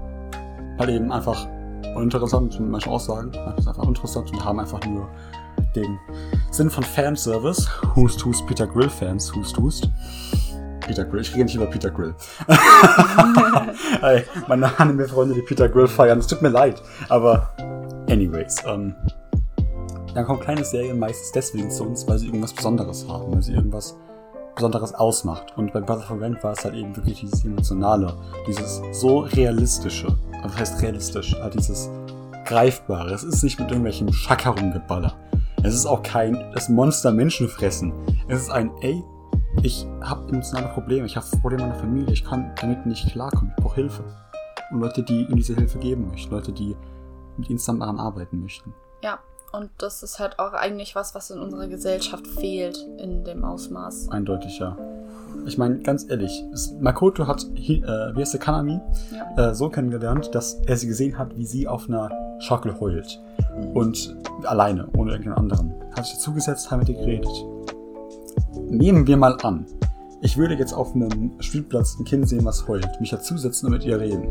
halt eben einfach uninteressant, manche auch sagen, einfach einfach uninteressant und haben einfach nur den Sinn von Fanservice. Hust, hust, Peter Grill Fans, hust, hust. Peter Grill, ich rede nicht über Peter Grill. Ey, meine Anime-Freunde, die Peter Grill feiern, es tut mir leid. Aber, anyways, ähm, dann kommen kleine Serien meistens deswegen zu uns, weil sie irgendwas Besonderes haben, weil sie irgendwas Besonderes ausmacht. Und bei Brother for Rent war es halt eben wirklich dieses Emotionale, dieses so realistische, was heißt realistisch, halt dieses Greifbare. Es ist nicht mit irgendwelchem Schack herumgeballer. Es ist auch kein das Monster Menschen fressen. Es ist ein, ey, ich habe emotionale Probleme, ich habe Probleme in meiner Familie, ich kann damit nicht klarkommen, ich brauche Hilfe. Und Leute, die ihm diese Hilfe geben möchten, Leute, die mit ihnen zusammen daran arbeiten möchten. Ja, und das ist halt auch eigentlich was, was in unserer Gesellschaft fehlt in dem Ausmaß. Eindeutig, ja. Ich meine, ganz ehrlich, Makoto hat, äh, wie heißt der Kanami, Ja. äh, so kennengelernt, dass er sie gesehen hat, wie sie auf einer Schaukel heult. Und alleine, ohne irgendeinen anderen. Hat sich dazugesetzt, hat mit ihr geredet. Nehmen wir mal an, ich würde jetzt auf einem Spielplatz ein Kind sehen, was heult, mich dazusetzen und mit ihr reden.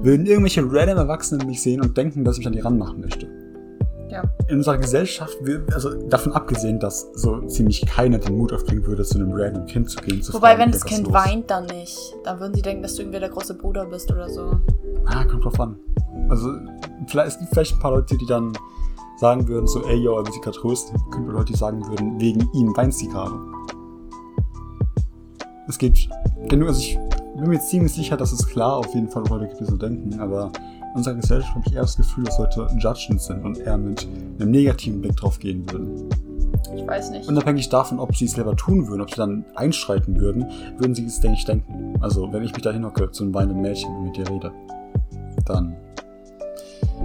Würden irgendwelche random Erwachsenen mich sehen und denken, dass ich mich an die ranmachen möchte. Ja. In unserer Gesellschaft, also davon abgesehen, dass so ziemlich keiner den Mut aufbringen würde, zu einem random Kind zu gehen. Zu Wobei, fragen, wenn "Hey, das Kind los?" weint, dann nicht. Dann würden sie denken, dass du irgendwie der große Bruder bist oder so. Ah, kommt drauf an. Also, vielleicht, es gibt vielleicht ein paar Leute, die dann sagen würden, so, ey, yo, er will sie gerade trösten. Gibt Leute, die sagen würden, wegen ihm weint sie gerade. Es gibt genug, also ich bin mir ziemlich sicher, dass es klar auf jeden Fall Leute gibt, die so denken, aber unserer Gesellschaft habe ich eher das Gefühl, dass Leute judgend sind und eher mit einem negativen Blick drauf gehen würden. Ich weiß nicht. Unabhängig davon, ob sie es selber tun würden, ob sie dann einschreiten würden, würden sie es, denke ich, denken. Also, wenn ich mich da hinhocke zu einem weinenden Mädchen und mit dir rede, dann.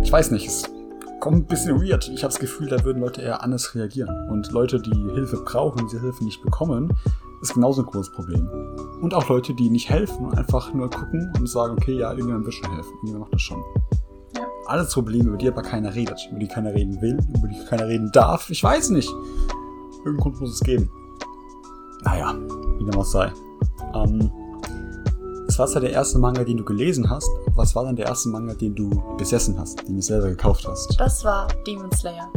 Ich weiß nicht, es kommt ein bisschen weird. Ich habe das Gefühl, da würden Leute eher anders reagieren. Und Leute, die Hilfe brauchen, diese Hilfe nicht bekommen, ist genauso ein großes Problem. Und auch Leute, die nicht helfen einfach nur gucken und sagen, okay, ja, irgendjemand wird schon helfen. Irgendjemand macht das schon. Ja. Alles Probleme, über die aber keiner redet, über die keiner reden will, über die keiner reden darf. Ich weiß nicht. Irgendeinen Grund muss es geben. Naja, wie dem auch sei. Ähm, das war zwar der erste Manga, den du gelesen hast. Was war dann der erste Manga, den du besessen hast, den du selber gekauft hast? Das war Demon Slayer.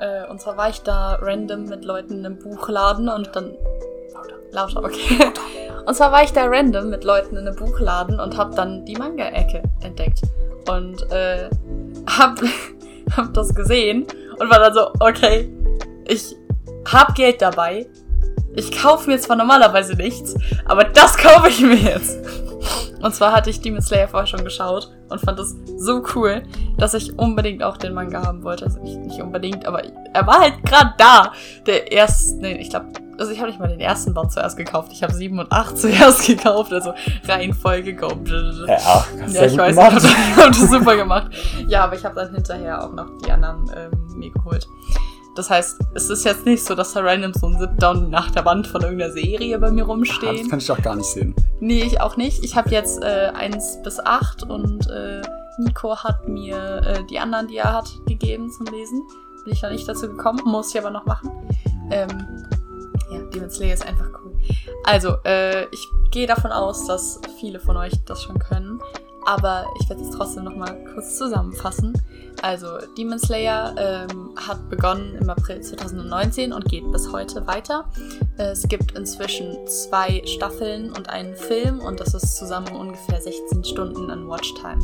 Äh, und zwar war ich da random mit Leuten im Buchladen und dann. Lauter, okay. Und zwar war ich da random mit Leuten in einem Buchladen und hab dann die Manga-Ecke entdeckt. Und äh, hab, hab das gesehen und war dann so, okay, ich hab Geld dabei. Ich kaufe mir zwar normalerweise nichts, aber das kaufe ich mir jetzt. Und zwar hatte ich Demon Slayer vorher schon geschaut und fand das so cool, dass ich unbedingt auch den Manga haben wollte. Also nicht, nicht unbedingt, aber er war halt gerade da. Der erste, nee, ich glaube, also ich habe nicht mal den ersten Band zuerst gekauft. Ich habe sieben und acht zuerst gekauft, also Reihenfolge go. Ja, Ja, ich weiß, ich habe das, hab das super gemacht. Ja, aber ich habe dann hinterher auch noch die anderen ähm, mir geholt. Das heißt, es ist jetzt nicht so, dass da random so ein Sit-Down nach der Wand von irgendeiner Serie bei mir Ah, das rumsteht. kann ich auch gar nicht sehen. Nee, ich auch nicht. Ich habe jetzt äh, 1 bis 8 und äh, Nico hat mir äh, die anderen, die er hat, gegeben zum Lesen. Bin ich noch nicht dazu gekommen, muss ich aber noch machen. Ähm, ja, Demon Slayer ist einfach cool. Also, äh, ich gehe davon aus, dass viele von euch das schon können. Aber ich werde es trotzdem nochmal kurz zusammenfassen. Also, Demon Slayer ähm, hat begonnen im April 2019 und geht bis heute weiter. Es gibt inzwischen zwei Staffeln und einen Film und das ist zusammen ungefähr 16 Stunden an Watchtime.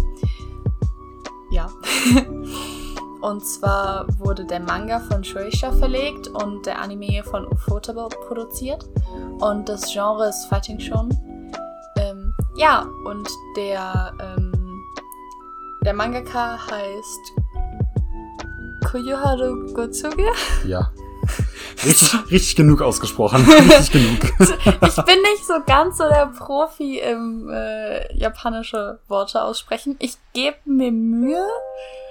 Ja. und zwar wurde der Manga von Shueisha verlegt und der Anime von Ufotable produziert. Und das Genre ist Fighting Shonen. Ja, und der, ähm, der Mangaka heißt Koyoharu Gotsuge. Ja. Richtig, richtig genug ausgesprochen. Richtig genug. Ich bin nicht so ganz so der Profi im äh, japanische Worte aussprechen. Ich gebe mir Mühe.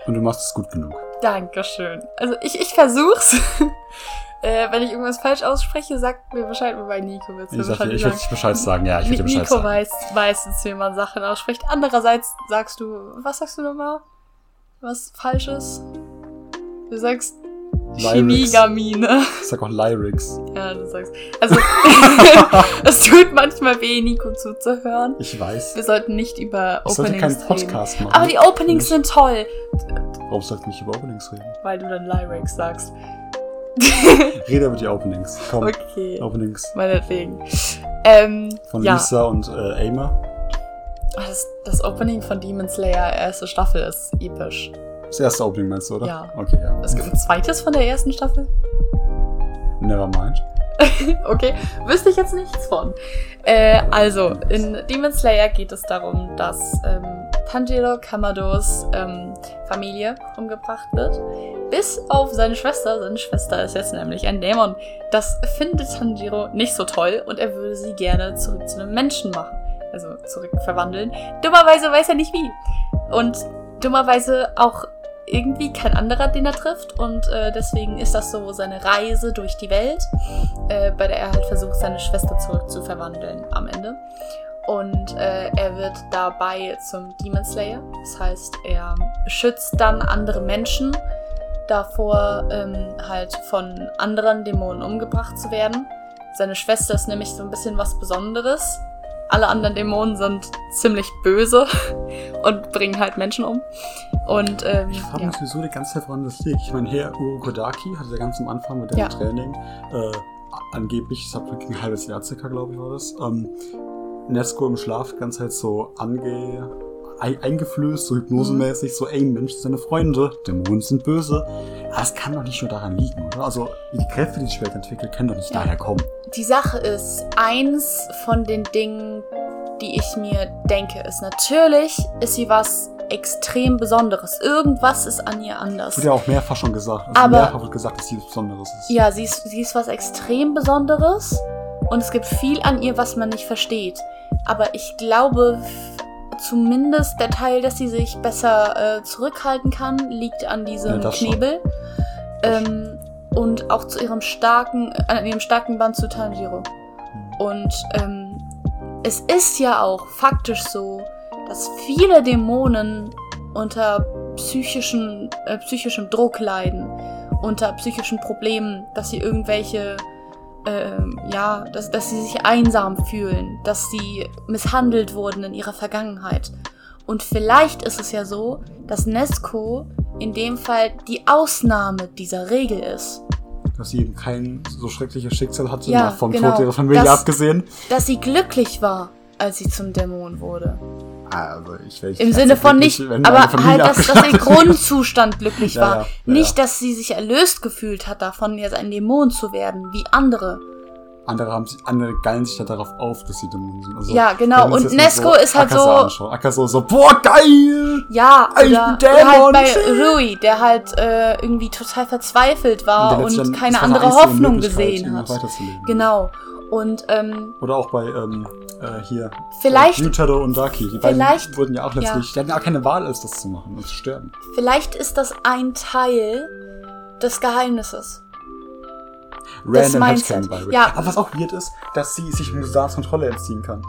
Und du machst es gut genug. Dankeschön. Also ich, ich versuch's. Äh, wenn ich irgendwas falsch ausspreche, sagt mir Bescheid, wobei Nico wird Ich, dir, wahrscheinlich ich würde nicht Bescheid sagen, ja, ich würde Bescheid Nico sagen. weiß meistens, wie man Sachen ausspricht. Andererseits sagst du, was sagst du nochmal? Was falsch ist? Du sagst Lyrics. Chemiegamine. Ich sag auch Lyrics. Ja, du sagst. Also, es tut manchmal weh, Nico zuzuhören. Ich weiß. Wir sollten nicht über Ich Openings keinen reden. Podcast machen. Aber die Openings sind toll, Warum sollte ich nicht über Openings reden? weil du dann Lyrics sagst. Rede über die Openings. Komm. Okay, Openings meinetwegen. Ähm, von ja, Lisa und äh, Aimer. das, das Opening von Demon Slayer erste Staffel ist episch. Das erste Opening meinst du, oder? Ja. Okay, ja. Es gibt ein zweites von der ersten Staffel. Never mind. Okay, wüsste ich jetzt nichts von. Äh, also, in Demon Slayer geht es darum, dass ähm, Tanjiro Kamados ähm, Familie umgebracht wird. Bis auf seine Schwester. Seine Schwester ist jetzt nämlich ein Dämon. Das findet Tanjiro nicht so toll und er würde sie gerne zurück zu einem Menschen machen. Also zurück verwandeln. Dummerweise weiß er nicht wie. Und dummerweise auch irgendwie kein anderer, den er trifft. Und äh, deswegen ist das so seine Reise durch die Welt, äh, bei der er halt versucht, seine Schwester zurück zu verwandeln am Ende. Und äh, er wird dabei zum Demon Slayer. Das heißt, er beschützt dann andere Menschen davor, ähm, halt von anderen Dämonen umgebracht zu werden. Seine Schwester ist nämlich so ein bisschen was Besonderes. Alle anderen Dämonen sind ziemlich böse und bringen halt Menschen um. Und ähm, Ich frage ja. mich sowieso die ganze Zeit, woran das liegt. Ich meine, Herr Urokodaki hatte ja ganz am Anfang mit dem Ja. Training äh, angeblich, hat wirklich ein halbes Jahr circa, glaube ich, war das, ähm, Nesco im Schlaf die ganze Zeit so ange eingeflößt, so hypnosemäßig, so, ey Mensch, das deine Freunde, Dämonen sind böse. Es kann doch nicht nur daran liegen, oder? Also, die Kräfte, die die Welt entwickelt, können doch nicht Ja. daher kommen. Die Sache ist, eins von den Dingen, die ich mir denke, ist natürlich, ist sie was extrem Besonderes. Irgendwas ist an ihr anders. Wurde ja auch mehrfach schon gesagt. Also Aber- mehrfach wird gesagt, dass sie was Besonderes ist. Ja, sie ist, sie ist was extrem Besonderes und es gibt viel an ihr, was man nicht versteht. Aber ich glaube, zumindest der Teil, dass sie sich besser äh, zurückhalten kann, liegt an Ja, diesem schon. Knebel. Ähm, und auch zu ihrem starken, äh, an ihrem starken Band zu Tanjiro. Hm. Und ähm, es ist ja auch faktisch so, dass viele Dämonen unter psychischen, äh, psychischem Druck leiden, unter psychischen Problemen, dass sie irgendwelche, ähm, ja, dass, dass sie sich einsam fühlen, dass sie misshandelt wurden in ihrer Vergangenheit. Und vielleicht ist es ja so, dass Nesco in dem Fall die Ausnahme dieser Regel ist. Dass sie eben kein so schreckliches Schicksal hatte, Ja, vom genau. Tod ihrer Familie Das- abgesehen. Dass sie glücklich war, als sie zum Dämon wurde. Also, ich will Im Sinne von nicht, aber halt, dass, dass ihr Grundzustand glücklich war. ja, ja, nicht, ja. dass sie sich erlöst gefühlt hat davon, jetzt ein Dämon zu werden, wie andere. Andere haben sich, andere geilen sich ja darauf auf, dass sie Dämonen sind. Also, Ja, genau. Und Nesco ist halt Akaza so- anschauen. Akaza so, boah, geil! Ja, Ich oder, bin oder Dämon, halt bei. Rui, der halt äh, irgendwie total verzweifelt war und, dann- keine andere Hoffnung Möglichkeit, gesehen hat. Genau. Und ähm, Oder auch bei, ähm, äh, hier. Vielleicht- Äh, Yutaro und Daki. Die beiden vielleicht- wurden ja auch ja. letztlich, die hatten ja auch keine Wahl, als das zu machen und zu sterben. vielleicht ist das ein Teil des Geheimnisses. Random. Headcanon bei Rick. Ja. Aber was auch weird ist, dass sie sich Musans Kontrolle entziehen kann.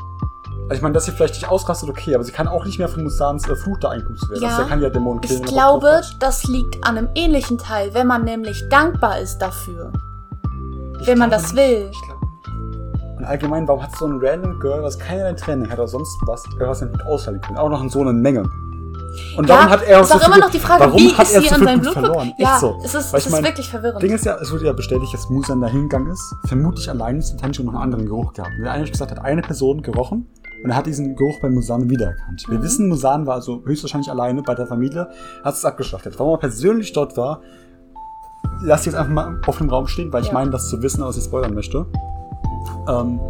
Also ich meine, dass sie vielleicht nicht ausrastet, okay, aber sie kann auch nicht mehr von Musans äh, Fluch da eingebußt werden. Ja. Also der kann ja Dämonen killen. Ich glaube, das liegt an einem ähnlichen Teil, wenn man nämlich dankbar ist dafür. Ich wenn man das nicht. will. Ich. Und allgemein, warum hat so ein random Girl, was keinerlei Training hat oder sonst was, was nicht aushalten können? Auch noch in so einer Menge. Und Ja, warum hat er ist so auch immer noch die Frage, warum wie hat ist er sie so an seinem Blut verloren? Ja, Echt so. es ist, Weil es ich ist mein, wirklich verwirrend. Ding ist ja, es wurde ja bestätigt, dass Musan da hingegangen ist. Vermutlich allein ist Tanjiro noch einen anderen Geruch gehabt. Der eigentlich gesagt hat, eine Person gerochen und er hat diesen Geruch bei Musan wiedererkannt. Wir Mhm. wissen, Musan war also höchstwahrscheinlich alleine bei der Familie, hat es abgeschlachtet. Warum er persönlich dort war, lass ich jetzt einfach mal auf dem Raum stehen, weil ich Ja. meine, das zu wissen, was ich spoilern möchte. Ähm,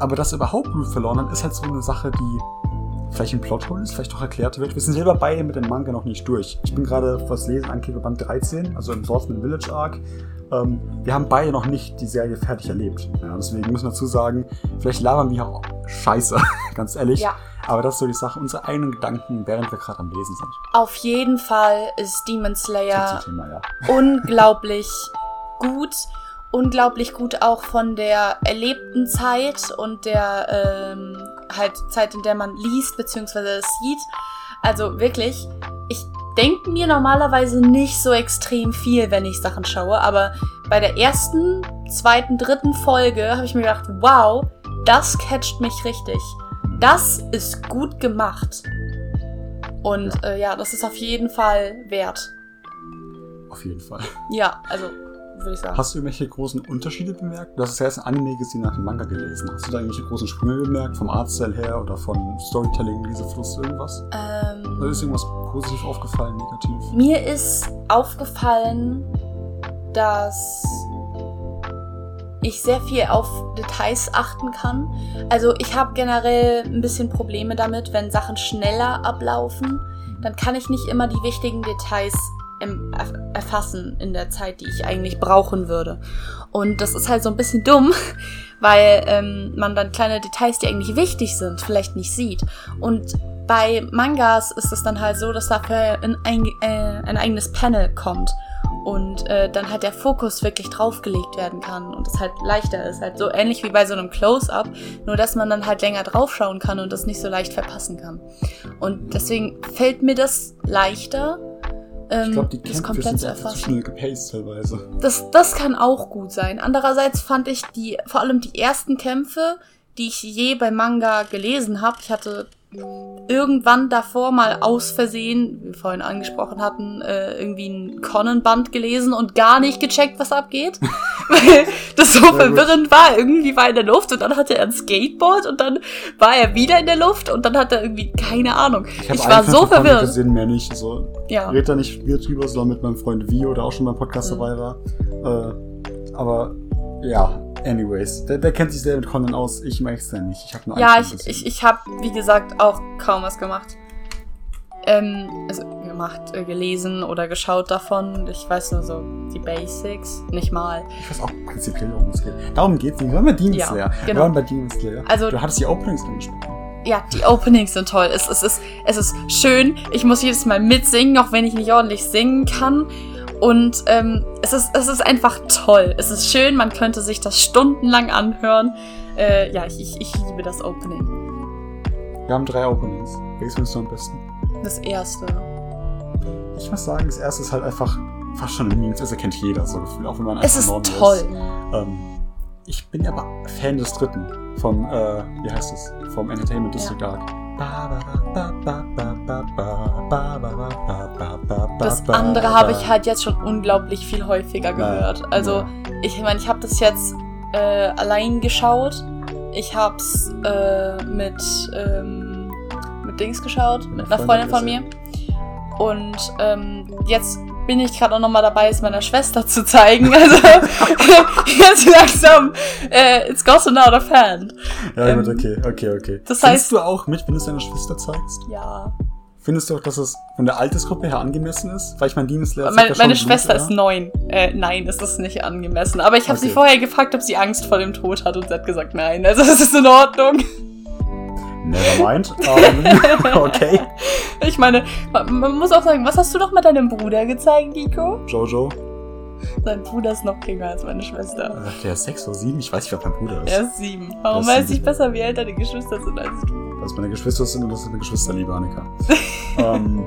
aber dass er überhaupt Blut verloren hat, ist halt so eine Sache, die vielleicht ein Plothole ist, vielleicht auch erklärt wird. Wir sind selber beide mit dem Manga noch nicht durch. Ich bin gerade was lesen an Band 13, also im Swordsman Village Arc. Ähm, wir haben beide noch nicht die Serie fertig erlebt. Ja, deswegen müssen wir dazu sagen, vielleicht labern wir auch scheiße, ganz ehrlich. Ja. Aber das ist so die Sache, unsere eigenen Gedanken, während wir gerade am Lesen sind. Auf jeden Fall ist Demon Slayer Thema, ja. unglaublich gut unglaublich gut auch von der erlebten Zeit und der ähm, halt Zeit, in der man liest bzw. sieht. Also wirklich, ich denke mir normalerweise nicht so extrem viel, wenn ich Sachen schaue, aber bei der ersten, zweiten, dritten Folge habe ich mir gedacht, wow, das catcht mich richtig. Das ist gut gemacht. Und äh, ja, das ist auf jeden Fall wert. Auf jeden Fall. Ja, also würde ich sagen. Hast du irgendwelche großen Unterschiede bemerkt? Du hast ja erst ein Anime gesehen nach dem Manga gelesen. Hast du da irgendwelche großen Sprünge bemerkt? Vom Artstyle her oder von Storytelling, Lesefluss, irgendwas? Ähm, Oder ist irgendwas positiv aufgefallen, negativ? Mir ist aufgefallen, dass ich sehr viel auf Details achten kann. Also ich habe generell ein bisschen Probleme damit, wenn Sachen schneller ablaufen, dann kann ich nicht immer die wichtigen Details erfassen in der Zeit, die ich eigentlich brauchen würde. Und das ist halt so ein bisschen dumm, weil ähm, man dann kleine Details, die eigentlich wichtig sind, vielleicht nicht sieht. Und bei Mangas ist es dann halt so, dass dafür ein, ein, äh, ein eigenes Panel kommt und äh, dann halt der Fokus wirklich draufgelegt werden kann und es halt leichter ist. Halt so ähnlich wie bei so einem Close-Up, nur dass man dann halt länger draufschauen kann und das nicht so leicht verpassen kann. Und deswegen fällt mir das leichter, ähm, Ich glaube, die das Kämpfe komplett sind zu einfach zu erfassen. schnell gepaced teilweise. Das, das kann auch gut sein. Andererseits fand ich die, vor allem die ersten Kämpfe, die ich je bei Manga gelesen habe, ich hatte irgendwann davor mal aus Versehen, wie wir vorhin angesprochen hatten, äh, irgendwie ein Conan-Band gelesen und gar nicht gecheckt, was abgeht. Weil das so verwirrend war. Irgendwie war er in der Luft und dann hatte er ein Skateboard und dann war er wieder in der Luft und dann hat er irgendwie keine Ahnung. Ich, hab war so verwirrt. gesehen, mehr nicht. So, Ja. Red da nicht viel drüber, sondern mit meinem Freund Vio, der auch schon beim Podcast Mhm. dabei war. Äh, aber ja, anyways. Der, der kennt sich sehr mit Conan aus. Ich mag es ja nicht. Ich habe nur Ja, ich, ich, ich habe, wie gesagt, auch kaum was gemacht. Ähm, also gemacht, äh, gelesen oder geschaut davon. Ich weiß nur so die Basics, nicht mal. Ich weiß auch prinzipiell, worum es geht. Darum geht's nicht. Wir waren bei Demon Ja, Slayer. genau. Wir waren bei Demon Slayer. Also- du hattest die Openings angesprochen. Ja, die Openings sind toll. Es, es, ist, es ist schön. Ich muss jedes Mal mitsingen, auch wenn ich nicht ordentlich singen kann. Und ähm, es, ist, es ist einfach toll. Es ist schön, man könnte sich das stundenlang anhören. Äh, ja, ich, ich, ich liebe das Opening. Wir haben drei Openings. Welches findest du am besten? Das erste. Ich muss sagen, das erste ist halt einfach fast schon ein Meme. Das erkennt jeder so gefühlt, auch wenn man Es einfach ist Normi toll. Ähm, ich bin aber Fan des dritten. Vom, äh, wie heißt es? Vom Entertainment District Arc. Das andere habe ich halt jetzt schon unglaublich viel häufiger gehört. Also ich meine, ich habe das jetzt äh, allein geschaut. Ich habe es äh, mit ähm, mit Dings geschaut, mit einer Freundin von mir. Und ähm, jetzt bin ich gerade auch noch mal dabei, es meiner Schwester zu zeigen. Also jetzt langsam, äh, it's gotten out of hand. Ja, Ähm, gut, okay, okay, okay. das Findest heißt- du auch mit, wenn du es deiner Schwester zeigst? Ja. Findest du auch, dass es von der Altersgruppe her angemessen ist? Weil ich mein Demon Slayer Meine, meine Schwester Blut, ist neun. Äh, nein, es ist nicht angemessen. Aber ich habe sie Okay. vorher gefragt, ob sie Angst vor dem Tod hat und sie hat gesagt, nein. Also es ist in Ordnung. Never mind. Ähm, okay. Ich meine, man, muss auch sagen, was hast du doch mit deinem Bruder gezeigt, Nico? Jojo. Dein Bruder ist noch jünger als meine Schwester. Äh, Der ist sechs oder sieben? Ich weiß nicht, wer mein Bruder ist. Er ist sieben. Warum weiß ich besser, wie älter die Geschwister sind als du? Dass meine Geschwister sind und das ist eine Geschwisterliebe, Annika. ähm,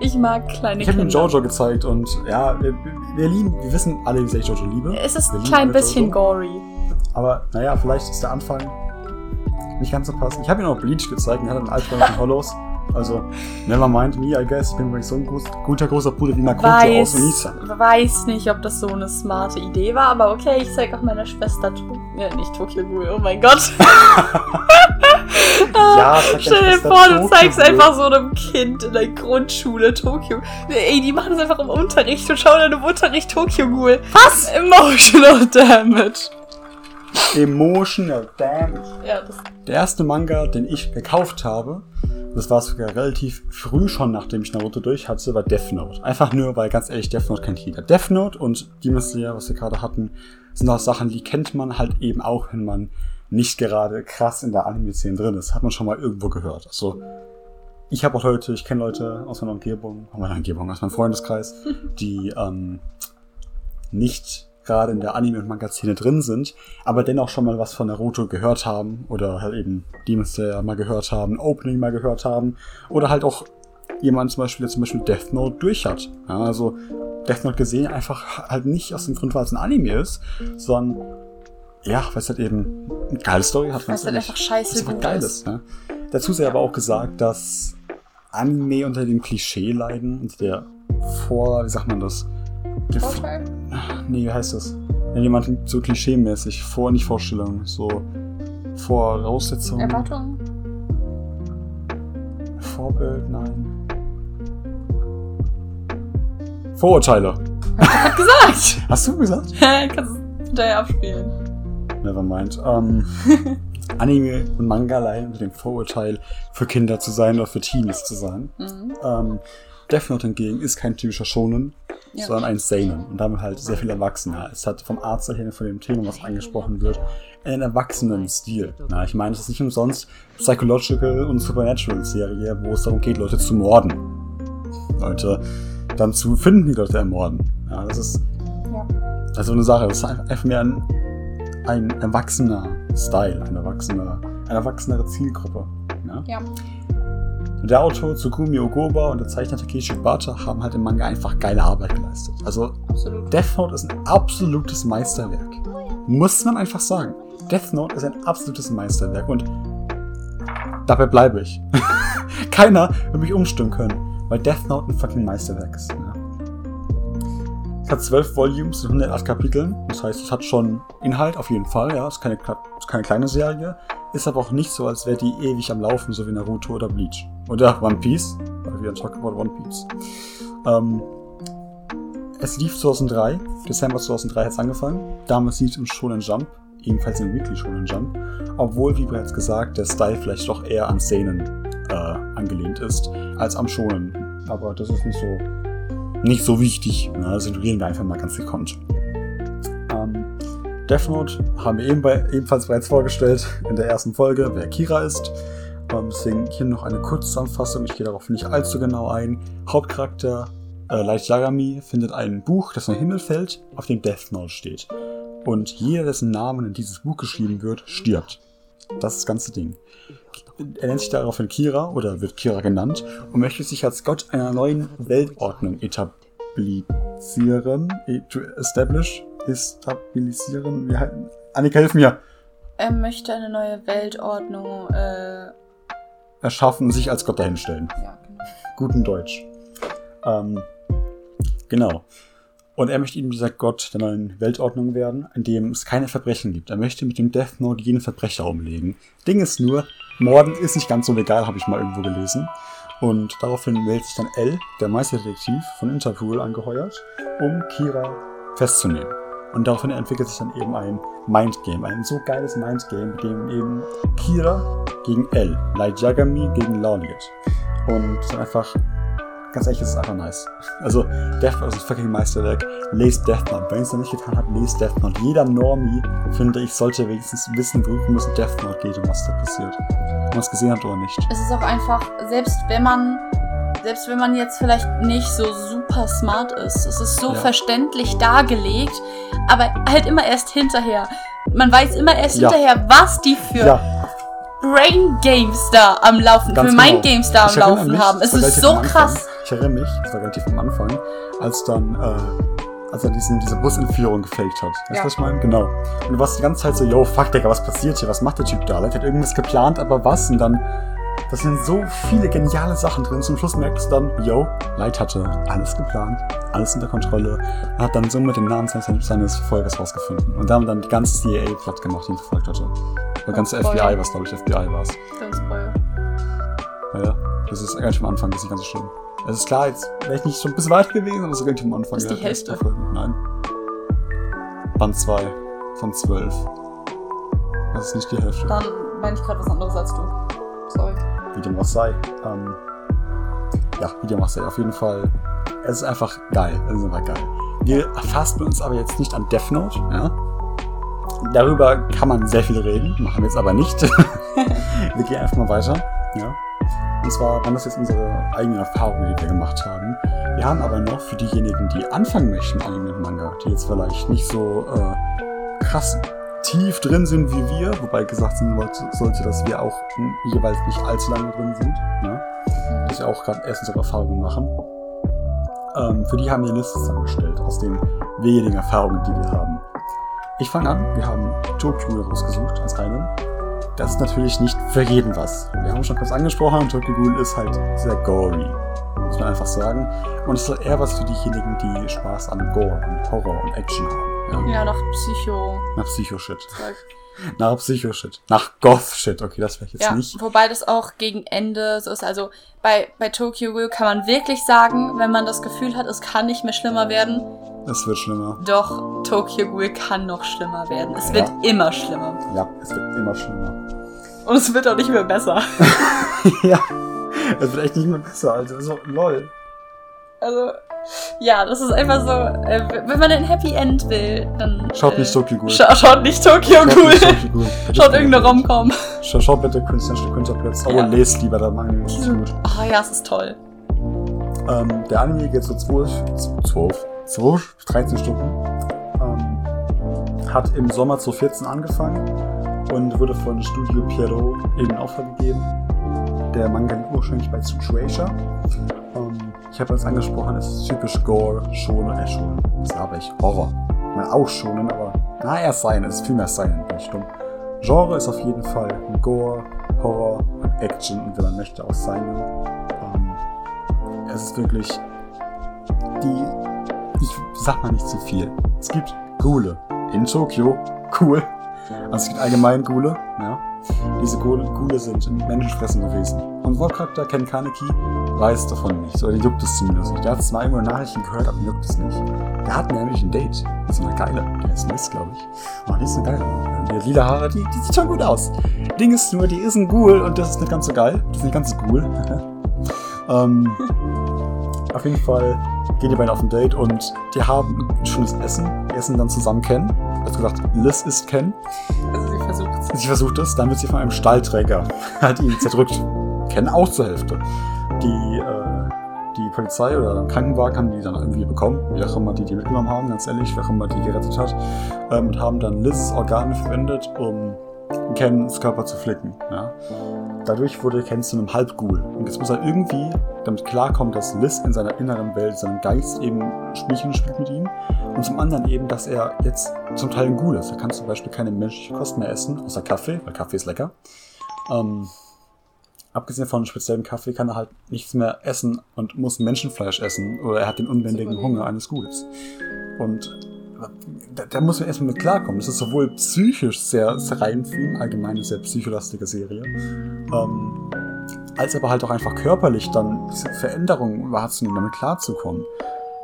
Ich mag kleine ich habe ihm Kinder. Jojo gezeigt und ja, wir, wir lieben, wir wissen alle, wie sehr ich Jojo liebe. Es ist ein klein bisschen Jojo. gory. Aber naja, vielleicht ist der Anfang nicht ganz so passend. Ich habe ihm auch Bleach gezeigt und er hat einen Albtraum von Hollows. Also, never mind me, I guess. Ich bin wirklich so ein groß, guter großer Bruder wie Makoto aus Unisa. weiß nicht, ob das so eine smarte Idee war, aber okay, ich zeig auch meiner Schwester to ja, nicht Tokyo Ghoul, oh mein Gott. Ja, deiner Stell dir vor, du zeigst einfach so einem Kind in der Grundschule Tokyo. Ey, die machen das einfach im Unterricht und schauen dann im Unterricht Tokyo Ghoul. Was? Emotional Damage. Emotional Damage. Ja, das Der erste Manga, den ich gekauft habe, das war sogar relativ früh schon, nachdem ich Naruto durch hatte, war Death Note. Einfach nur, weil ganz ehrlich, Death Note kennt jeder. Death Note und Demon Slayer, was wir gerade hatten, sind auch Sachen, die kennt man halt eben auch, wenn man nicht gerade krass in der Anime-Szene drin ist. Hat man schon mal irgendwo gehört. Also, ich habe auch Leute, ich kenne Leute aus meiner Umgebung, aus meiner Umgebung, aus meinem Freundeskreis, die ähm, nicht gerade in der Anime- und Manga-Szene drin sind, aber dennoch schon mal was von Naruto gehört haben oder halt eben Demon Slayer mal gehört haben, Opening mal gehört haben oder halt auch jemand zum Beispiel, der zum Beispiel Death Note durch hat. Ja, also Death Note gesehen einfach halt nicht aus dem Grund, weil es ein Anime ist, sondern ja, weil es halt eben eine geile Story hat. Weil es halt einfach scheiße ist. ist. Ja. Dazu sei aber auch gesagt, dass Anime unter dem Klischee leiden, unter der Vor, wie sagt man das? Vorteil? Nee, wie heißt das? Wenn jemand so klischeemäßig, vor, nicht Vorstellung, so Voraussetzungen. Erwartungen? Vorbild, nein. Vorurteile. Hat gesagt! Hast du gesagt? Kannst du hinterher abspielen. Nevermind. Ähm, Anime und Manga leiden unter dem Vorurteil, für Kinder zu sein oder für Teenies zu sein. Mhm. Ähm, Death Note hingegen ist kein typischer Shonen, Ja. sondern ein Seinen und damit halt sehr viel erwachsener. Es hat vom Arzt her von dem Thema, was angesprochen wird, einen erwachsenen Stil. Na, ich meine, es ist nicht umsonst Psychological und Supernatural Serie, wo es darum geht, Leute zu morden. Leute dann zu finden, die Leute ermorden. Ja, das ist Ja. also eine Sache. Das ist einfach mehr ein, ein erwachsener Style, ein erwachsener, eine erwachsenere Zielgruppe. Ja? Ja. Der Autor Tsukumi Ogoba und der Zeichner Takeshi Bata haben halt im Manga einfach geile Arbeit geleistet. Also Absolut. Death Note ist ein absolutes Meisterwerk. Muss man einfach sagen. Death Note ist ein absolutes Meisterwerk und dabei bleibe ich. Keiner wird mich umstimmen können, weil Death Note ein fucking Meisterwerk ist. Ja. Es hat zwölf Volumes und 108 Kapiteln. Das heißt, es hat schon Inhalt auf jeden Fall. Ja, es ist keine, ist keine kleine Serie. Ist aber auch nicht so, als wäre die ewig am Laufen, so wie Naruto oder Bleach. Oder One Piece, weil wir talk about One Piece. Ähm, es lief 2003, Dezember 2003 hat es angefangen. Damals lief es im Shonen Jump, ebenfalls im Weekly Shonen Jump. Obwohl, wie bereits gesagt, der Style vielleicht doch eher an Seinen äh, angelehnt ist, als am Shonen. Aber das ist nicht so, nicht so wichtig. Ja, das ignorieren wir einfach mal ganz gekonnt. Ähm, Death Note haben wir eben bei, ebenfalls bereits vorgestellt in der ersten Folge, wer Kira ist. Ähm, deswegen hier noch eine Kurzzusammenfassung. Ich gehe darauf nicht allzu genau ein. Hauptcharakter äh, Light Yagami findet ein Buch, das vom Himmel fällt, auf dem Death Note steht. Und jeder, dessen Namen in dieses Buch geschrieben wird, stirbt. Das ist das ganze Ding. Er nennt sich daraufhin Kira oder wird Kira genannt und möchte sich als Gott einer neuen Weltordnung etablieren. E- establish? Stabilisieren? Wie halt, Annika, hilf mir! Er möchte eine neue Weltordnung, äh, Erschaffen, sich als Gott dahinstellen. ja, genau. guten Deutsch. Ähm, genau. Und er möchte eben dieser Gott der neuen Weltordnung werden, in dem es keine Verbrechen gibt. Er möchte mit dem Death Note jeden Verbrecher umlegen. Ding ist nur, Morden ist nicht ganz so legal, habe ich mal irgendwo gelesen. Und daraufhin meldet sich dann L, der Meisterdetektiv von Interpol, angeheuert, um Kira festzunehmen. Und daraufhin entwickelt sich dann eben ein Mindgame, ein so geiles Mindgame, mit dem eben Kira gegen L, Light Yagami gegen Lauliet. Und ist einfach, ganz ehrlich, es ist einfach nice. Also, Death ein fucking Meisterwerk. Lest Death Note. Wenn ihr es noch nicht getan habt, lest Death Note. Jeder Normie, finde ich, sollte wenigstens wissen, worum es in Death Note geht und was da passiert. Ob man es gesehen hat oder nicht. Es ist auch einfach, selbst wenn man, selbst wenn man jetzt vielleicht nicht so super smart ist, es ist so Ja. verständlich dargelegt, aber halt immer erst hinterher. Man weiß immer erst Ja. hinterher, was die für Ja, Brain Games da am Laufen, Ganz für genau. Mind Games da am Laufen mich, haben. Es ist so krass. Ich erinnere mich, das war relativ am Anfang, als dann, äh, als er diesen, diese Busentführung gefaked hat. Weißt du, Ja. was ich meine? Genau. Und du warst die ganze Zeit so, yo, fuck, Digga, was passiert hier? Was macht der Typ da? Der hat irgendwas geplant, aber was? Und dann, da sind so viele geniale Sachen drin. Zum Schluss merkst du dann, yo, Light hatte alles geplant, alles unter Kontrolle. Er hat dann somit den Namen seines, seines Verfolgers rausgefunden. Und damit dann die ganze CIA platt gemacht, die ihn verfolgt hatte. Oder ganze. FBI, was glaube ich, FBI war es. Ja. Das ist eigentlich am Anfang, das ist nicht ganz so schlimm. Es ist klar, jetzt wäre ich nicht schon ein bisschen weit gewesen, aber das ist relativ am Anfang. Das ist die Hälfte. Nein. Band 2 von 12. Das ist nicht die Hälfte. Dann meine ich gerade was anderes als du. Wie dem was sei. Ähm, ja, wie dem was sei. Auf jeden Fall. Es ist einfach geil. Es ist einfach geil. Wir erfassen uns aber jetzt nicht an Death Note, ja. Darüber kann man sehr viel reden, machen wir jetzt aber nicht. wir gehen einfach mal weiter, ja. Und zwar waren das jetzt unsere eigenen Erfahrungen, die wir gemacht haben. Wir haben aber noch für diejenigen, die anfangen möchten, Anime und Manga, die jetzt vielleicht nicht so äh, krass tief drin sind wie wir, wobei gesagt sein sollte, dass wir auch jeweils nicht allzu lange drin sind, ne? dass wir auch gerade erst unsere Erfahrungen machen. Ähm, für die haben wir eine Liste zusammengestellt aus den wenigen Erfahrungen, die wir haben. Ich fange an. Wir haben Tokyo rausgesucht als einen. Das ist natürlich nicht für jeden was. Wir haben schon kurz angesprochen, Tokyo Ghoul ist halt sehr gory. Muss man einfach sagen. Und es ist eher was für diejenigen, die Spaß an Gore und Horror und Action haben. Ja, ja nach Psycho. Nach Psycho-Shit. Nach Psycho-Shit. Nach Goth-Shit. Okay, das wäre ich jetzt ja, nicht. Wobei das auch gegen Ende so ist. Also bei, bei Tokyo Ghoul kann man wirklich sagen, wenn man das Gefühl hat, es kann nicht mehr schlimmer werden. Es wird schlimmer. Doch, Tokyo Ghoul kann noch schlimmer werden. Es ja. wird immer schlimmer. Ja, es wird immer schlimmer. Und es wird auch nicht mehr besser. ja, es wird echt nicht mehr besser, also so, lol. Also, ja, das ist einfach so, äh, wenn man ein Happy End will, dann. Schaut äh, nicht Tokyo Ghoul. Scha schaut nicht Tokyo Ghoul. Schaut irgendeine Romcom. Schaut, schaut bitte Künstlerische Künstlerplatz. Aber ja. lest lieber Manga. Das ist gut. Ah ja, es ist toll. Ähm, der Anime geht so 12, 12, 12, 13 Stunden. Ähm, hat im Sommer 2014 angefangen und wurde von Studio Pierrot in Auftrag gegeben. Der Manga liegt ursprünglich bei Shueisha. Ich habe es angesprochen, es ist typisch Gore, Schonen, äh, Schonen, was habe ich? Horror. Ich meine auch Schonen, aber na, erst sein, es ist viel mehr sein, bin ich dumm. Genre ist auf jeden Fall Gore, Horror und Action und wenn man möchte auch seinen. Ähm, es ist wirklich die, ich sag mal nicht zu viel. Es gibt Ghule in Tokio, cool. Also es gibt allgemein Ghule, ja. Diese Ghule sind menschenfressende Wesen. Und Hauptcharakter Ken Kaneki weiß davon nichts, oder juckt es zumindest nicht. Der hat zwar irgendwo Nachrichten gehört, aber juckt es nicht. Der hat nämlich ein Date mit so einer Geile. Der ist Miss, glaube ich. Oh, die ist eine Geile. Die lila Haare, die, die sieht schon gut aus. Ding ist nur, die ist ein Ghoul und das ist nicht ganz so geil. Das ist nicht ganz so cool. ähm, auf jeden Fall gehen die beiden auf ein Date und die haben ein schönes Essen. Die essen dann zusammen Ken. Also gesagt, Liz ist Ken. Also sie versucht es. Sie versucht es, dann wird sie von einem Stallträger halt ihn zerdrückt. Ken auch zur Hälfte. Die, äh, die Polizei oder Krankenwagen haben die dann irgendwie bekommen, wie auch immer die die mitgenommen haben, ganz ehrlich, wer auch immer die gerettet hat, ähm, und haben dann Liz Organe verwendet, um Kens Körper zu flicken. Ja. Dadurch wurde Ken zu einem Halbghoul. Und jetzt muss er irgendwie damit klarkommen, dass Liz in seiner inneren Welt, seinem Geist eben Spielchen spielt mit ihm. Und zum anderen eben, dass er jetzt zum Teil ein Ghoul ist. Er kann zum Beispiel keine menschliche Kost mehr essen, außer Kaffee, weil Kaffee ist lecker. Ähm, abgesehen von speziellem Kaffee kann er halt nichts mehr essen und muss Menschenfleisch essen. Oder er hat den unbändigen Hunger eines Ghouls. Und da, da muss man erstmal mit klarkommen. Das ist sowohl psychisch sehr, sehr rein für ihn, allgemein eine sehr psycholastige Serie, ähm, als aber halt auch einfach körperlich dann diese Veränderungen wahrzunehmen, damit klarzukommen.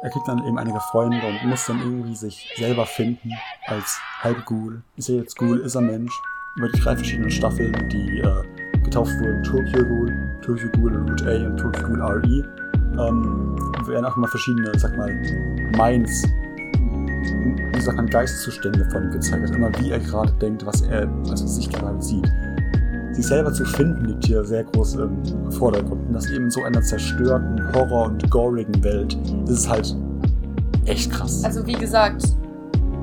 Er kriegt dann eben einige Freunde und muss dann irgendwie sich selber finden als halb Ghoul. Ist er jetzt Ghoul, ist er Mensch? Über die drei verschiedenen Staffeln, die äh, getauft wurden, Tokyo Ghoul, Tokyo Ghoul Root A und Tokyo Ghoul RE, ähm, werden auch immer verschiedene, sag mal, Minds wie sagt man, Geisteszustände von ihm gezeigt hat. Immer wie er gerade denkt, was er, also sich gerade sieht. Sich selber zu finden liegt hier sehr groß im Vordergrund. Und das eben in so einer zerstörten, horror- und gorigen Welt das ist halt echt krass. Also wie gesagt,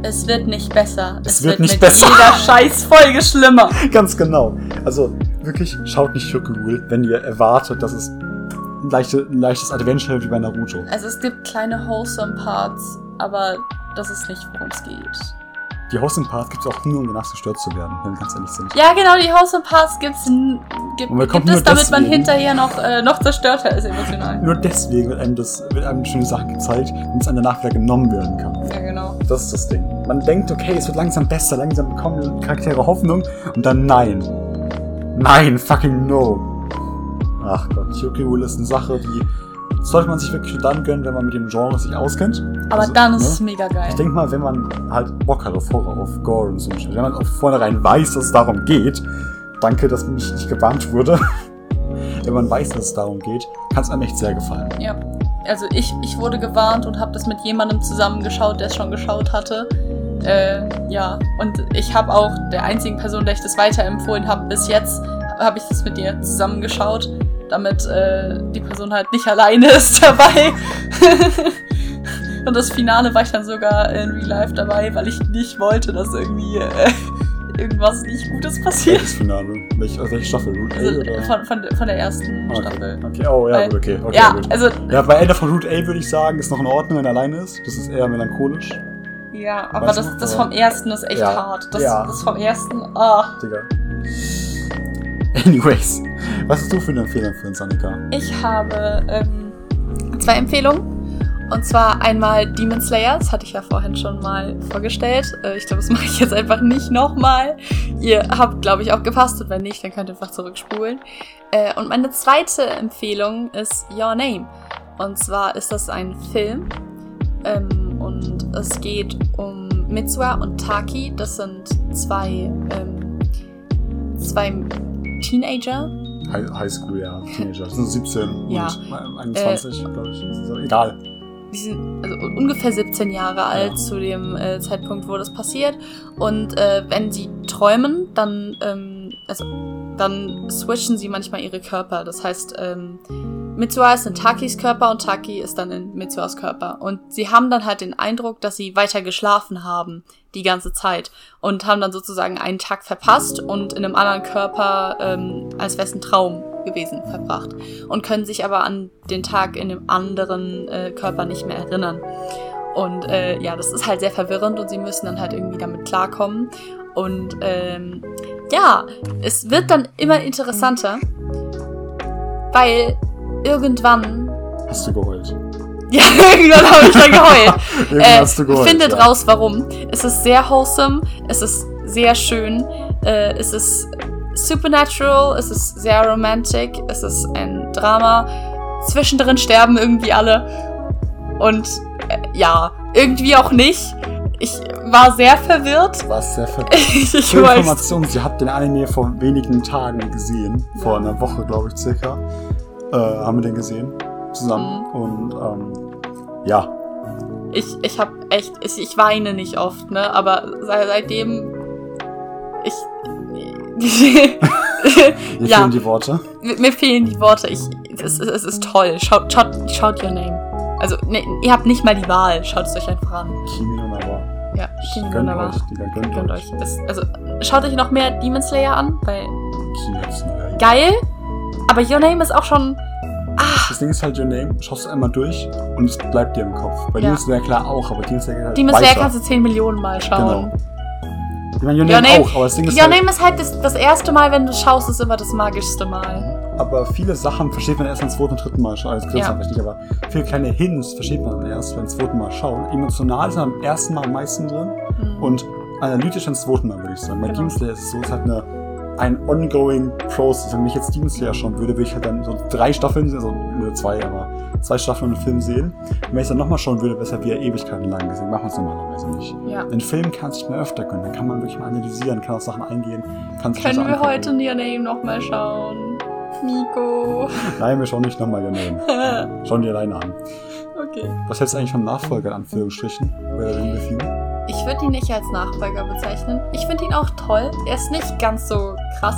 es wird nicht besser. Es, es wird, wird, nicht mit besser. jeder Scheißfolge schlimmer. Ganz genau. Also wirklich, schaut nicht Shokugul, wenn ihr erwartet, dass es ein, leichte, ein leichtes Adventure wie bei Naruto. Also es gibt kleine wholesome Parts, aber das ist nicht, worum es geht. Die and Parts gibt es auch nur, um danach zerstört zu werden, wenn wir ganz ehrlich sind. Ja, genau, die and Parts gibt's, gibt, gibt es, damit man hinterher noch, äh, noch zerstörter ist emotional. Nur deswegen wird einem, das, wird einem schöne Sachen gezeigt, damit es einem danach wieder genommen werden kann. Ja, genau. Das ist das Ding. Man denkt, okay, es wird langsam besser, langsam bekommen Charaktere Hoffnung und dann nein. Nein, fucking no. Ach Gott, Yuki Wool ist eine Sache, die sollte man sich wirklich dann gönnen, wenn man mit dem Genre sich auskennt. Aber also, dann ist ne? es mega geil. Ich denke mal, wenn man halt Bock hat auf Horror, auf Gore und so, wenn man auf vornherein weiß, dass es darum geht, danke, dass mich nicht gewarnt wurde. wenn man weiß, dass es darum geht, kann es einem echt sehr gefallen. Ja. Also ich, ich wurde gewarnt und habe das mit jemandem zusammengeschaut, der es schon geschaut hatte. Äh, ja, und ich habe auch der einzigen Person, der ich das weiterempfohlen habe, bis jetzt, habe ich das mit dir zusammengeschaut. damit äh, die Person halt nicht alleine ist dabei. Und das Finale war ich dann sogar in Real Life dabei, weil ich nicht wollte, dass irgendwie äh, irgendwas nicht Gutes passiert. Welches Finale? Welche, welche Staffel? Route A Also oder? von, von, von der ersten Okay. Staffel. okay, oh ja, Weil- gut, okay. okay ja, gut. also, Ja, bei Ende von Route A würde ich sagen, ist noch in Ordnung, wenn er alleine ist. Das ist eher melancholisch. Ja, aber Weißt das, du, das vom ersten ist echt Ja, hart. Das, ja. das vom ersten, ah. Digga. Anyways, was hast du für eine Empfehlung für uns, Annika? Ich habe ähm, zwei Empfehlungen. Und zwar einmal Demon Slayer, das hatte ich ja vorhin schon mal vorgestellt. Äh, ich glaube, das mache ich jetzt einfach nicht nochmal. Ihr habt, glaube ich, auch gepasst und wenn nicht, dann könnt ihr einfach zurückspulen. Äh, und meine zweite Empfehlung ist Your Name. Und zwar ist das ein Film ähm, und es geht um Mitsuha und Taki. Das sind zwei, ähm, zwei Teenager, High, High School, ja, Teenager. Das sind 17 Ja. und 21, glaube ich. So- egal. die sind also ungefähr 17 Jahre alt Ja. zu dem äh, Zeitpunkt, wo das passiert. Und äh, wenn sie träumen, dann, ähm, also, dann switchen sie manchmal ihre Körper. Das heißt, ähm, Mitsuha ist in Takis Körper und Taki ist dann in Mitsuhas Körper. Und sie haben dann halt den Eindruck, dass sie weiter geschlafen haben die ganze Zeit und haben dann sozusagen einen Tag verpasst und in einem anderen Körper ähm, als wäre es ein Traum gewesen verbracht und können sich aber an den Tag in dem anderen äh, Körper nicht mehr erinnern. Und äh, ja, das ist halt sehr verwirrend und sie müssen dann halt irgendwie damit klarkommen. Und ähm, ja, es wird dann immer interessanter, weil irgendwann, Hast du geheult? ja, irgendwann habe ich dann geheult. Äh, hast du geheult. findet ja. raus, warum. Es ist sehr wholesome, es ist sehr schön, äh, es ist supernatural, es ist sehr romantic, es ist ein Drama. Zwischendrin sterben irgendwie alle. Und äh, ja, irgendwie auch nicht. Ich war sehr verwirrt. Was sehr ver ich weiß. Information, sie hat den Anime vor wenigen Tagen gesehen. Vor einer Woche, glaube ich, circa. Äh, haben wir den gesehen. Zusammen. Mhm. Und ähm, ja, Ich, ich hab echt, ich, ich weine nicht oft, ne? Aber seit, seitdem ich. mir Ja. fehlen die Worte. mir, mir fehlen die Worte. Ich, es, es ist toll. Schaut, schaut, schaut Your Name. Also, ne, ihr habt nicht mal die Wahl. Schaut es euch einfach an. Kimi no Nawa. Ja, Kimi no Nawa. euch, Digga, gönnt, Gönnt euch. also, schaut euch noch mehr Demon Slayer an, weil Yaiba. geil. Aber Your Name ist auch schon. Ah, Das Ding ist halt, Your Name, schaust du einmal durch und es bleibt dir im Kopf. Bei Ja. Demon Slayer klar auch, aber Demon Slayer halt Demon. Slayer kannst du 10 Millionen Mal schauen. Genau. Ich meine, Your Your Name Name- auch, aber das Ding ist Your halt, Name ist halt das, das erste Mal, wenn du schaust, ist immer das magischste Mal. Aber viele Sachen versteht man erst beim zweiten und dritten Mal schauen. Also, Ja. nicht, aber viele kleine Hints versteht man dann erst beim zweiten Mal schauen. Emotional ist am ersten Mal am meisten drin Mhm. und analytisch am zweiten Mal, würde ich sagen. Bei Genau. Demon Slayer ist es so, es ist halt eine, ein ongoing process. Wenn ich jetzt Demon Slayer schauen würde, würde ich halt dann so drei Staffeln, also nur zwei, aber zwei Staffeln und einen Film sehen. Und wenn ich dann nochmal schauen würde, wäre es halt wieder Ewigkeiten lang. Deswegen machen wir es normalerweise nicht. ja. Einen Film kann sich mal öfter können. Dann kann man wirklich mal analysieren, kann auf Sachen eingehen, kann sich Können wir angucken. heute Your Name nochmal schauen? Nico. Nein, wir schauen nicht nochmal Your Name. Schauen die alleine an. okay. Was hältst du eigentlich vom Nachfolger, in Anführungsstrichen? Wer den befiehlt? Ich würde ihn nicht als Nachfolger bezeichnen. Ich finde ihn auch toll. Er ist nicht ganz so krass.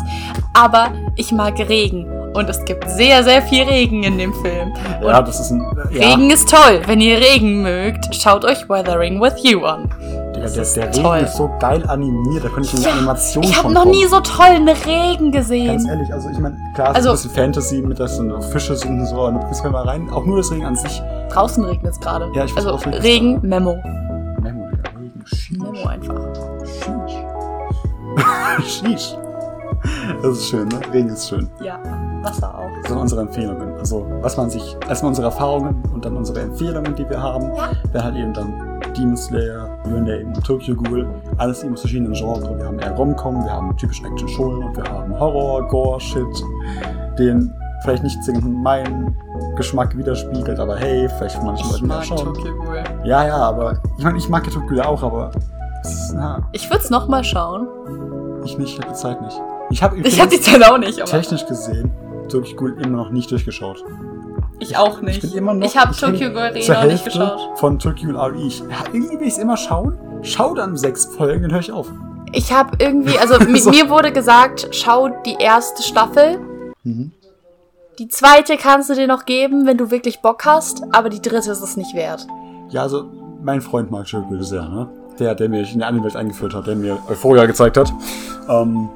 Aber ich mag Regen. Und es gibt sehr, sehr viel Regen in dem Film. Ja, Und das ist ein. Ja, Regen ist toll. Wenn ihr Regen mögt, schaut euch Weathering with You an. Der, ist der Regen toll. ist so geil animiert, da könnte ich eine Ja, Animation Ich habe noch nie so tollen Regen Ganz gesehen. ehrlich, also ich meine, klar, es Also- ist ein bisschen Fantasy mit, dass so Fische sind und so, und du bist mal rein. Auch nur das Regen an sich. Draußen regnet es gerade. Ja, ich Also Regen, Memo. Memo, Digga, Regen, Sheesh. Memo einfach. Sheesh. Sheesh. Das ist schön, ne? Regen ist schön. Ja, Wasser auch. Das sind unsere Empfehlungen. Also, was man sich, erstmal unsere Erfahrungen und dann unsere Empfehlungen, die wir haben. Ja. Wäre halt eben dann Demon Slayer, Name und Tokyo Ghoul. Alles eben aus verschiedenen Genres. Wir haben eher Rom-Com, wir haben typisch Action Shonen und wir haben Horror, Gore, Shit, den vielleicht nicht zwingend meinen Geschmack widerspiegelt, aber hey, vielleicht von manchen Leuten ja schon. Tokyo Ghoul. Ja, ja, aber ich meine, ich mag ja Tokyo Ghoul auch, aber na, Ich würde es nochmal schauen. ich nicht, ich habe die Zeit nicht. Ich habe Ich habe die übrigens Zeit auch nicht, aber technisch gesehen Tokyo Ghoul immer noch nicht durchgeschaut. Ich auch nicht. Ich bin immer noch. Ich habe Tokyo Ghoul noch nicht geschaut. Von Tokyo Ghoul RE. Ich, irgendwie will ich es immer schauen. Schau dann sechs Folgen, dann höre ich auf. Ich habe irgendwie, also So. mir wurde gesagt, schau die erste Staffel. Mhm. die zweite kannst du dir noch geben, wenn du wirklich Bock hast, aber die dritte ist es nicht wert. Ja, also mein Freund mag Shirokuri sehr, ne? Der, der mich in die Anime-Welt eingeführt hat, der mir Euphoria gezeigt hat. Ähm,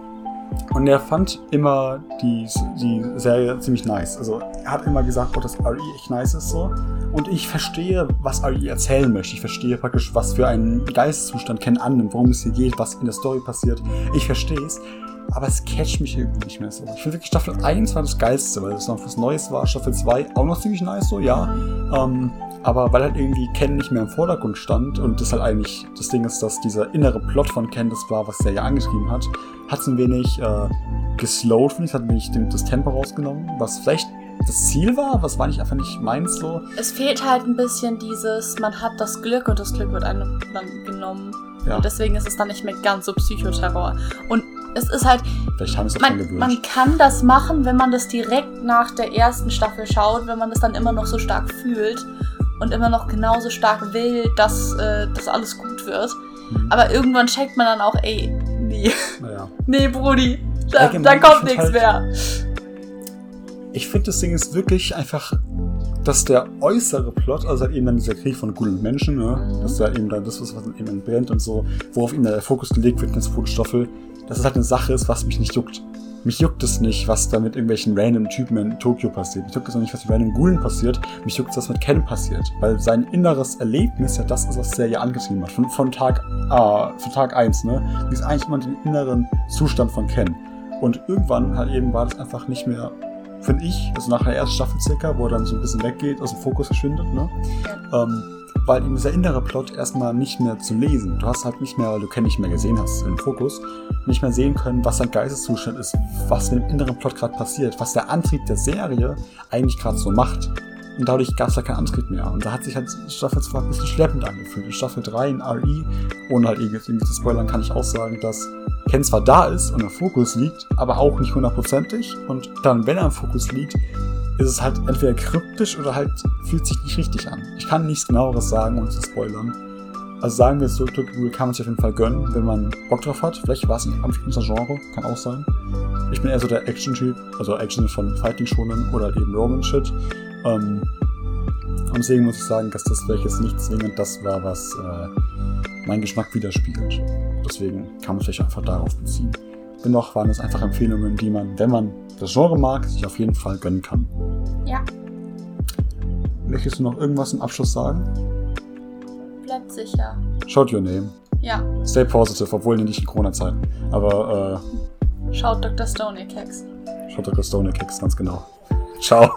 und er fand immer die, die Serie ziemlich nice. Also er hat immer gesagt, oh, dass RE echt nice ist so. Und ich verstehe, was RE erzählen möchte. Ich verstehe praktisch, was für einen Geisteszustand Ken annimmt, worum es hier geht, was in der Story passiert. Ich verstehe es. Aber es catcht mich irgendwie nicht mehr so. Ich finde wirklich Staffel 1 war das geilste, weil es noch was Neues war. Staffel 2 auch noch ziemlich nice so, ja. Ähm, aber weil halt irgendwie Ken nicht mehr im Vordergrund stand und das halt eigentlich das Ding ist, dass dieser innere Plot von Ken das war, was der ja angetrieben hat, hat es ein wenig äh, geslowt, finde ich, hat ein wenig das Tempo rausgenommen, was vielleicht das Ziel war, was war nicht einfach nicht meins so. Es fehlt halt ein bisschen dieses, man hat das Glück und das Glück wird einem dann genommen. Ja. Und deswegen ist es dann nicht mehr ganz so Psychoterror. Und es ist halt, Vielleicht haben sie man, gewöhnt. man kann das machen, wenn man das direkt nach der ersten Staffel schaut, wenn man das dann immer noch so stark fühlt und immer noch genauso stark will, dass äh, das alles gut wird. Mhm. Aber irgendwann checkt man dann auch, ey, nee, naja. nee, Brudi, da, da kommt nichts halt- mehr. Ich finde, das Ding ist wirklich einfach, dass der äußere Plot, also halt eben dann dieser Krieg von guten Menschen, ne? Mhm. dass da eben dann das, was eben brennt und so, worauf eben der Fokus gelegt wird zweiten Staffel, dass es halt eine Sache ist, was mich nicht juckt. Mich juckt es nicht, was da mit irgendwelchen random Typen in Tokio passiert. Mich juckt es auch nicht, was mit random Gulen passiert. Mich juckt es, was mit Ken passiert. Weil sein inneres Erlebnis ja das ist, was ja angetrieben hat. Von, von Tag, ah, von Tag 1, ne? Wie ist eigentlich immer den inneren Zustand von Ken. Und irgendwann halt eben war das einfach nicht mehr, finde ich, also nach der ersten Staffel circa, wo er dann so ein bisschen weggeht, aus dem Fokus verschwindet, ne? Ähm, weil eben dieser innere Plot erstmal nicht mehr zu lesen. Du hast halt nicht mehr, weil du Ken nicht mehr gesehen hast im Fokus, nicht mehr sehen können, was sein Geisteszustand ist, was mit dem inneren Plot gerade passiert, was der Antrieb der Serie eigentlich gerade so macht. Und dadurch gab es halt keinen Antrieb mehr. Und da hat sich halt Staffel 2 ein bisschen schleppend angefühlt. In Staffel 3 in RE, ohne halt irgendwie zu spoilern, kann ich auch sagen, dass Ken zwar da ist und im Fokus liegt, aber auch nicht hundertprozentig. Und dann, wenn er im Fokus liegt, ist es halt entweder kryptisch oder halt fühlt sich nicht richtig an. Ich kann nichts genaueres sagen, ohne zu spoilern. Also sagen wir es so, Ghoul kann man sich auf jeden Fall gönnen, wenn man Bock drauf hat. Vielleicht war es nicht einfach unser Genre, kann auch sein. Ich bin eher so der Action-Typ, also Action von Fighting schonen oder halt eben Roman-Shit. Ähm, und deswegen muss ich sagen, dass das vielleicht jetzt nicht zwingend das war, was äh, meinen Geschmack widerspiegelt. Deswegen kann man sich einfach darauf beziehen. Dennoch waren es einfach Empfehlungen, die man, wenn man das Genre mag, sich auf jeden Fall gönnen kann. Ja, Möchtest du noch irgendwas im Abschluss sagen? bleibt sicher. Schaut your name. Ja, Stay positive, obwohl nicht in Corona-Zeiten. Aber schaut Dr. Stone, ihr Keks. äh, schaut Dr. Stone Kicks, ganz genau. Ciao.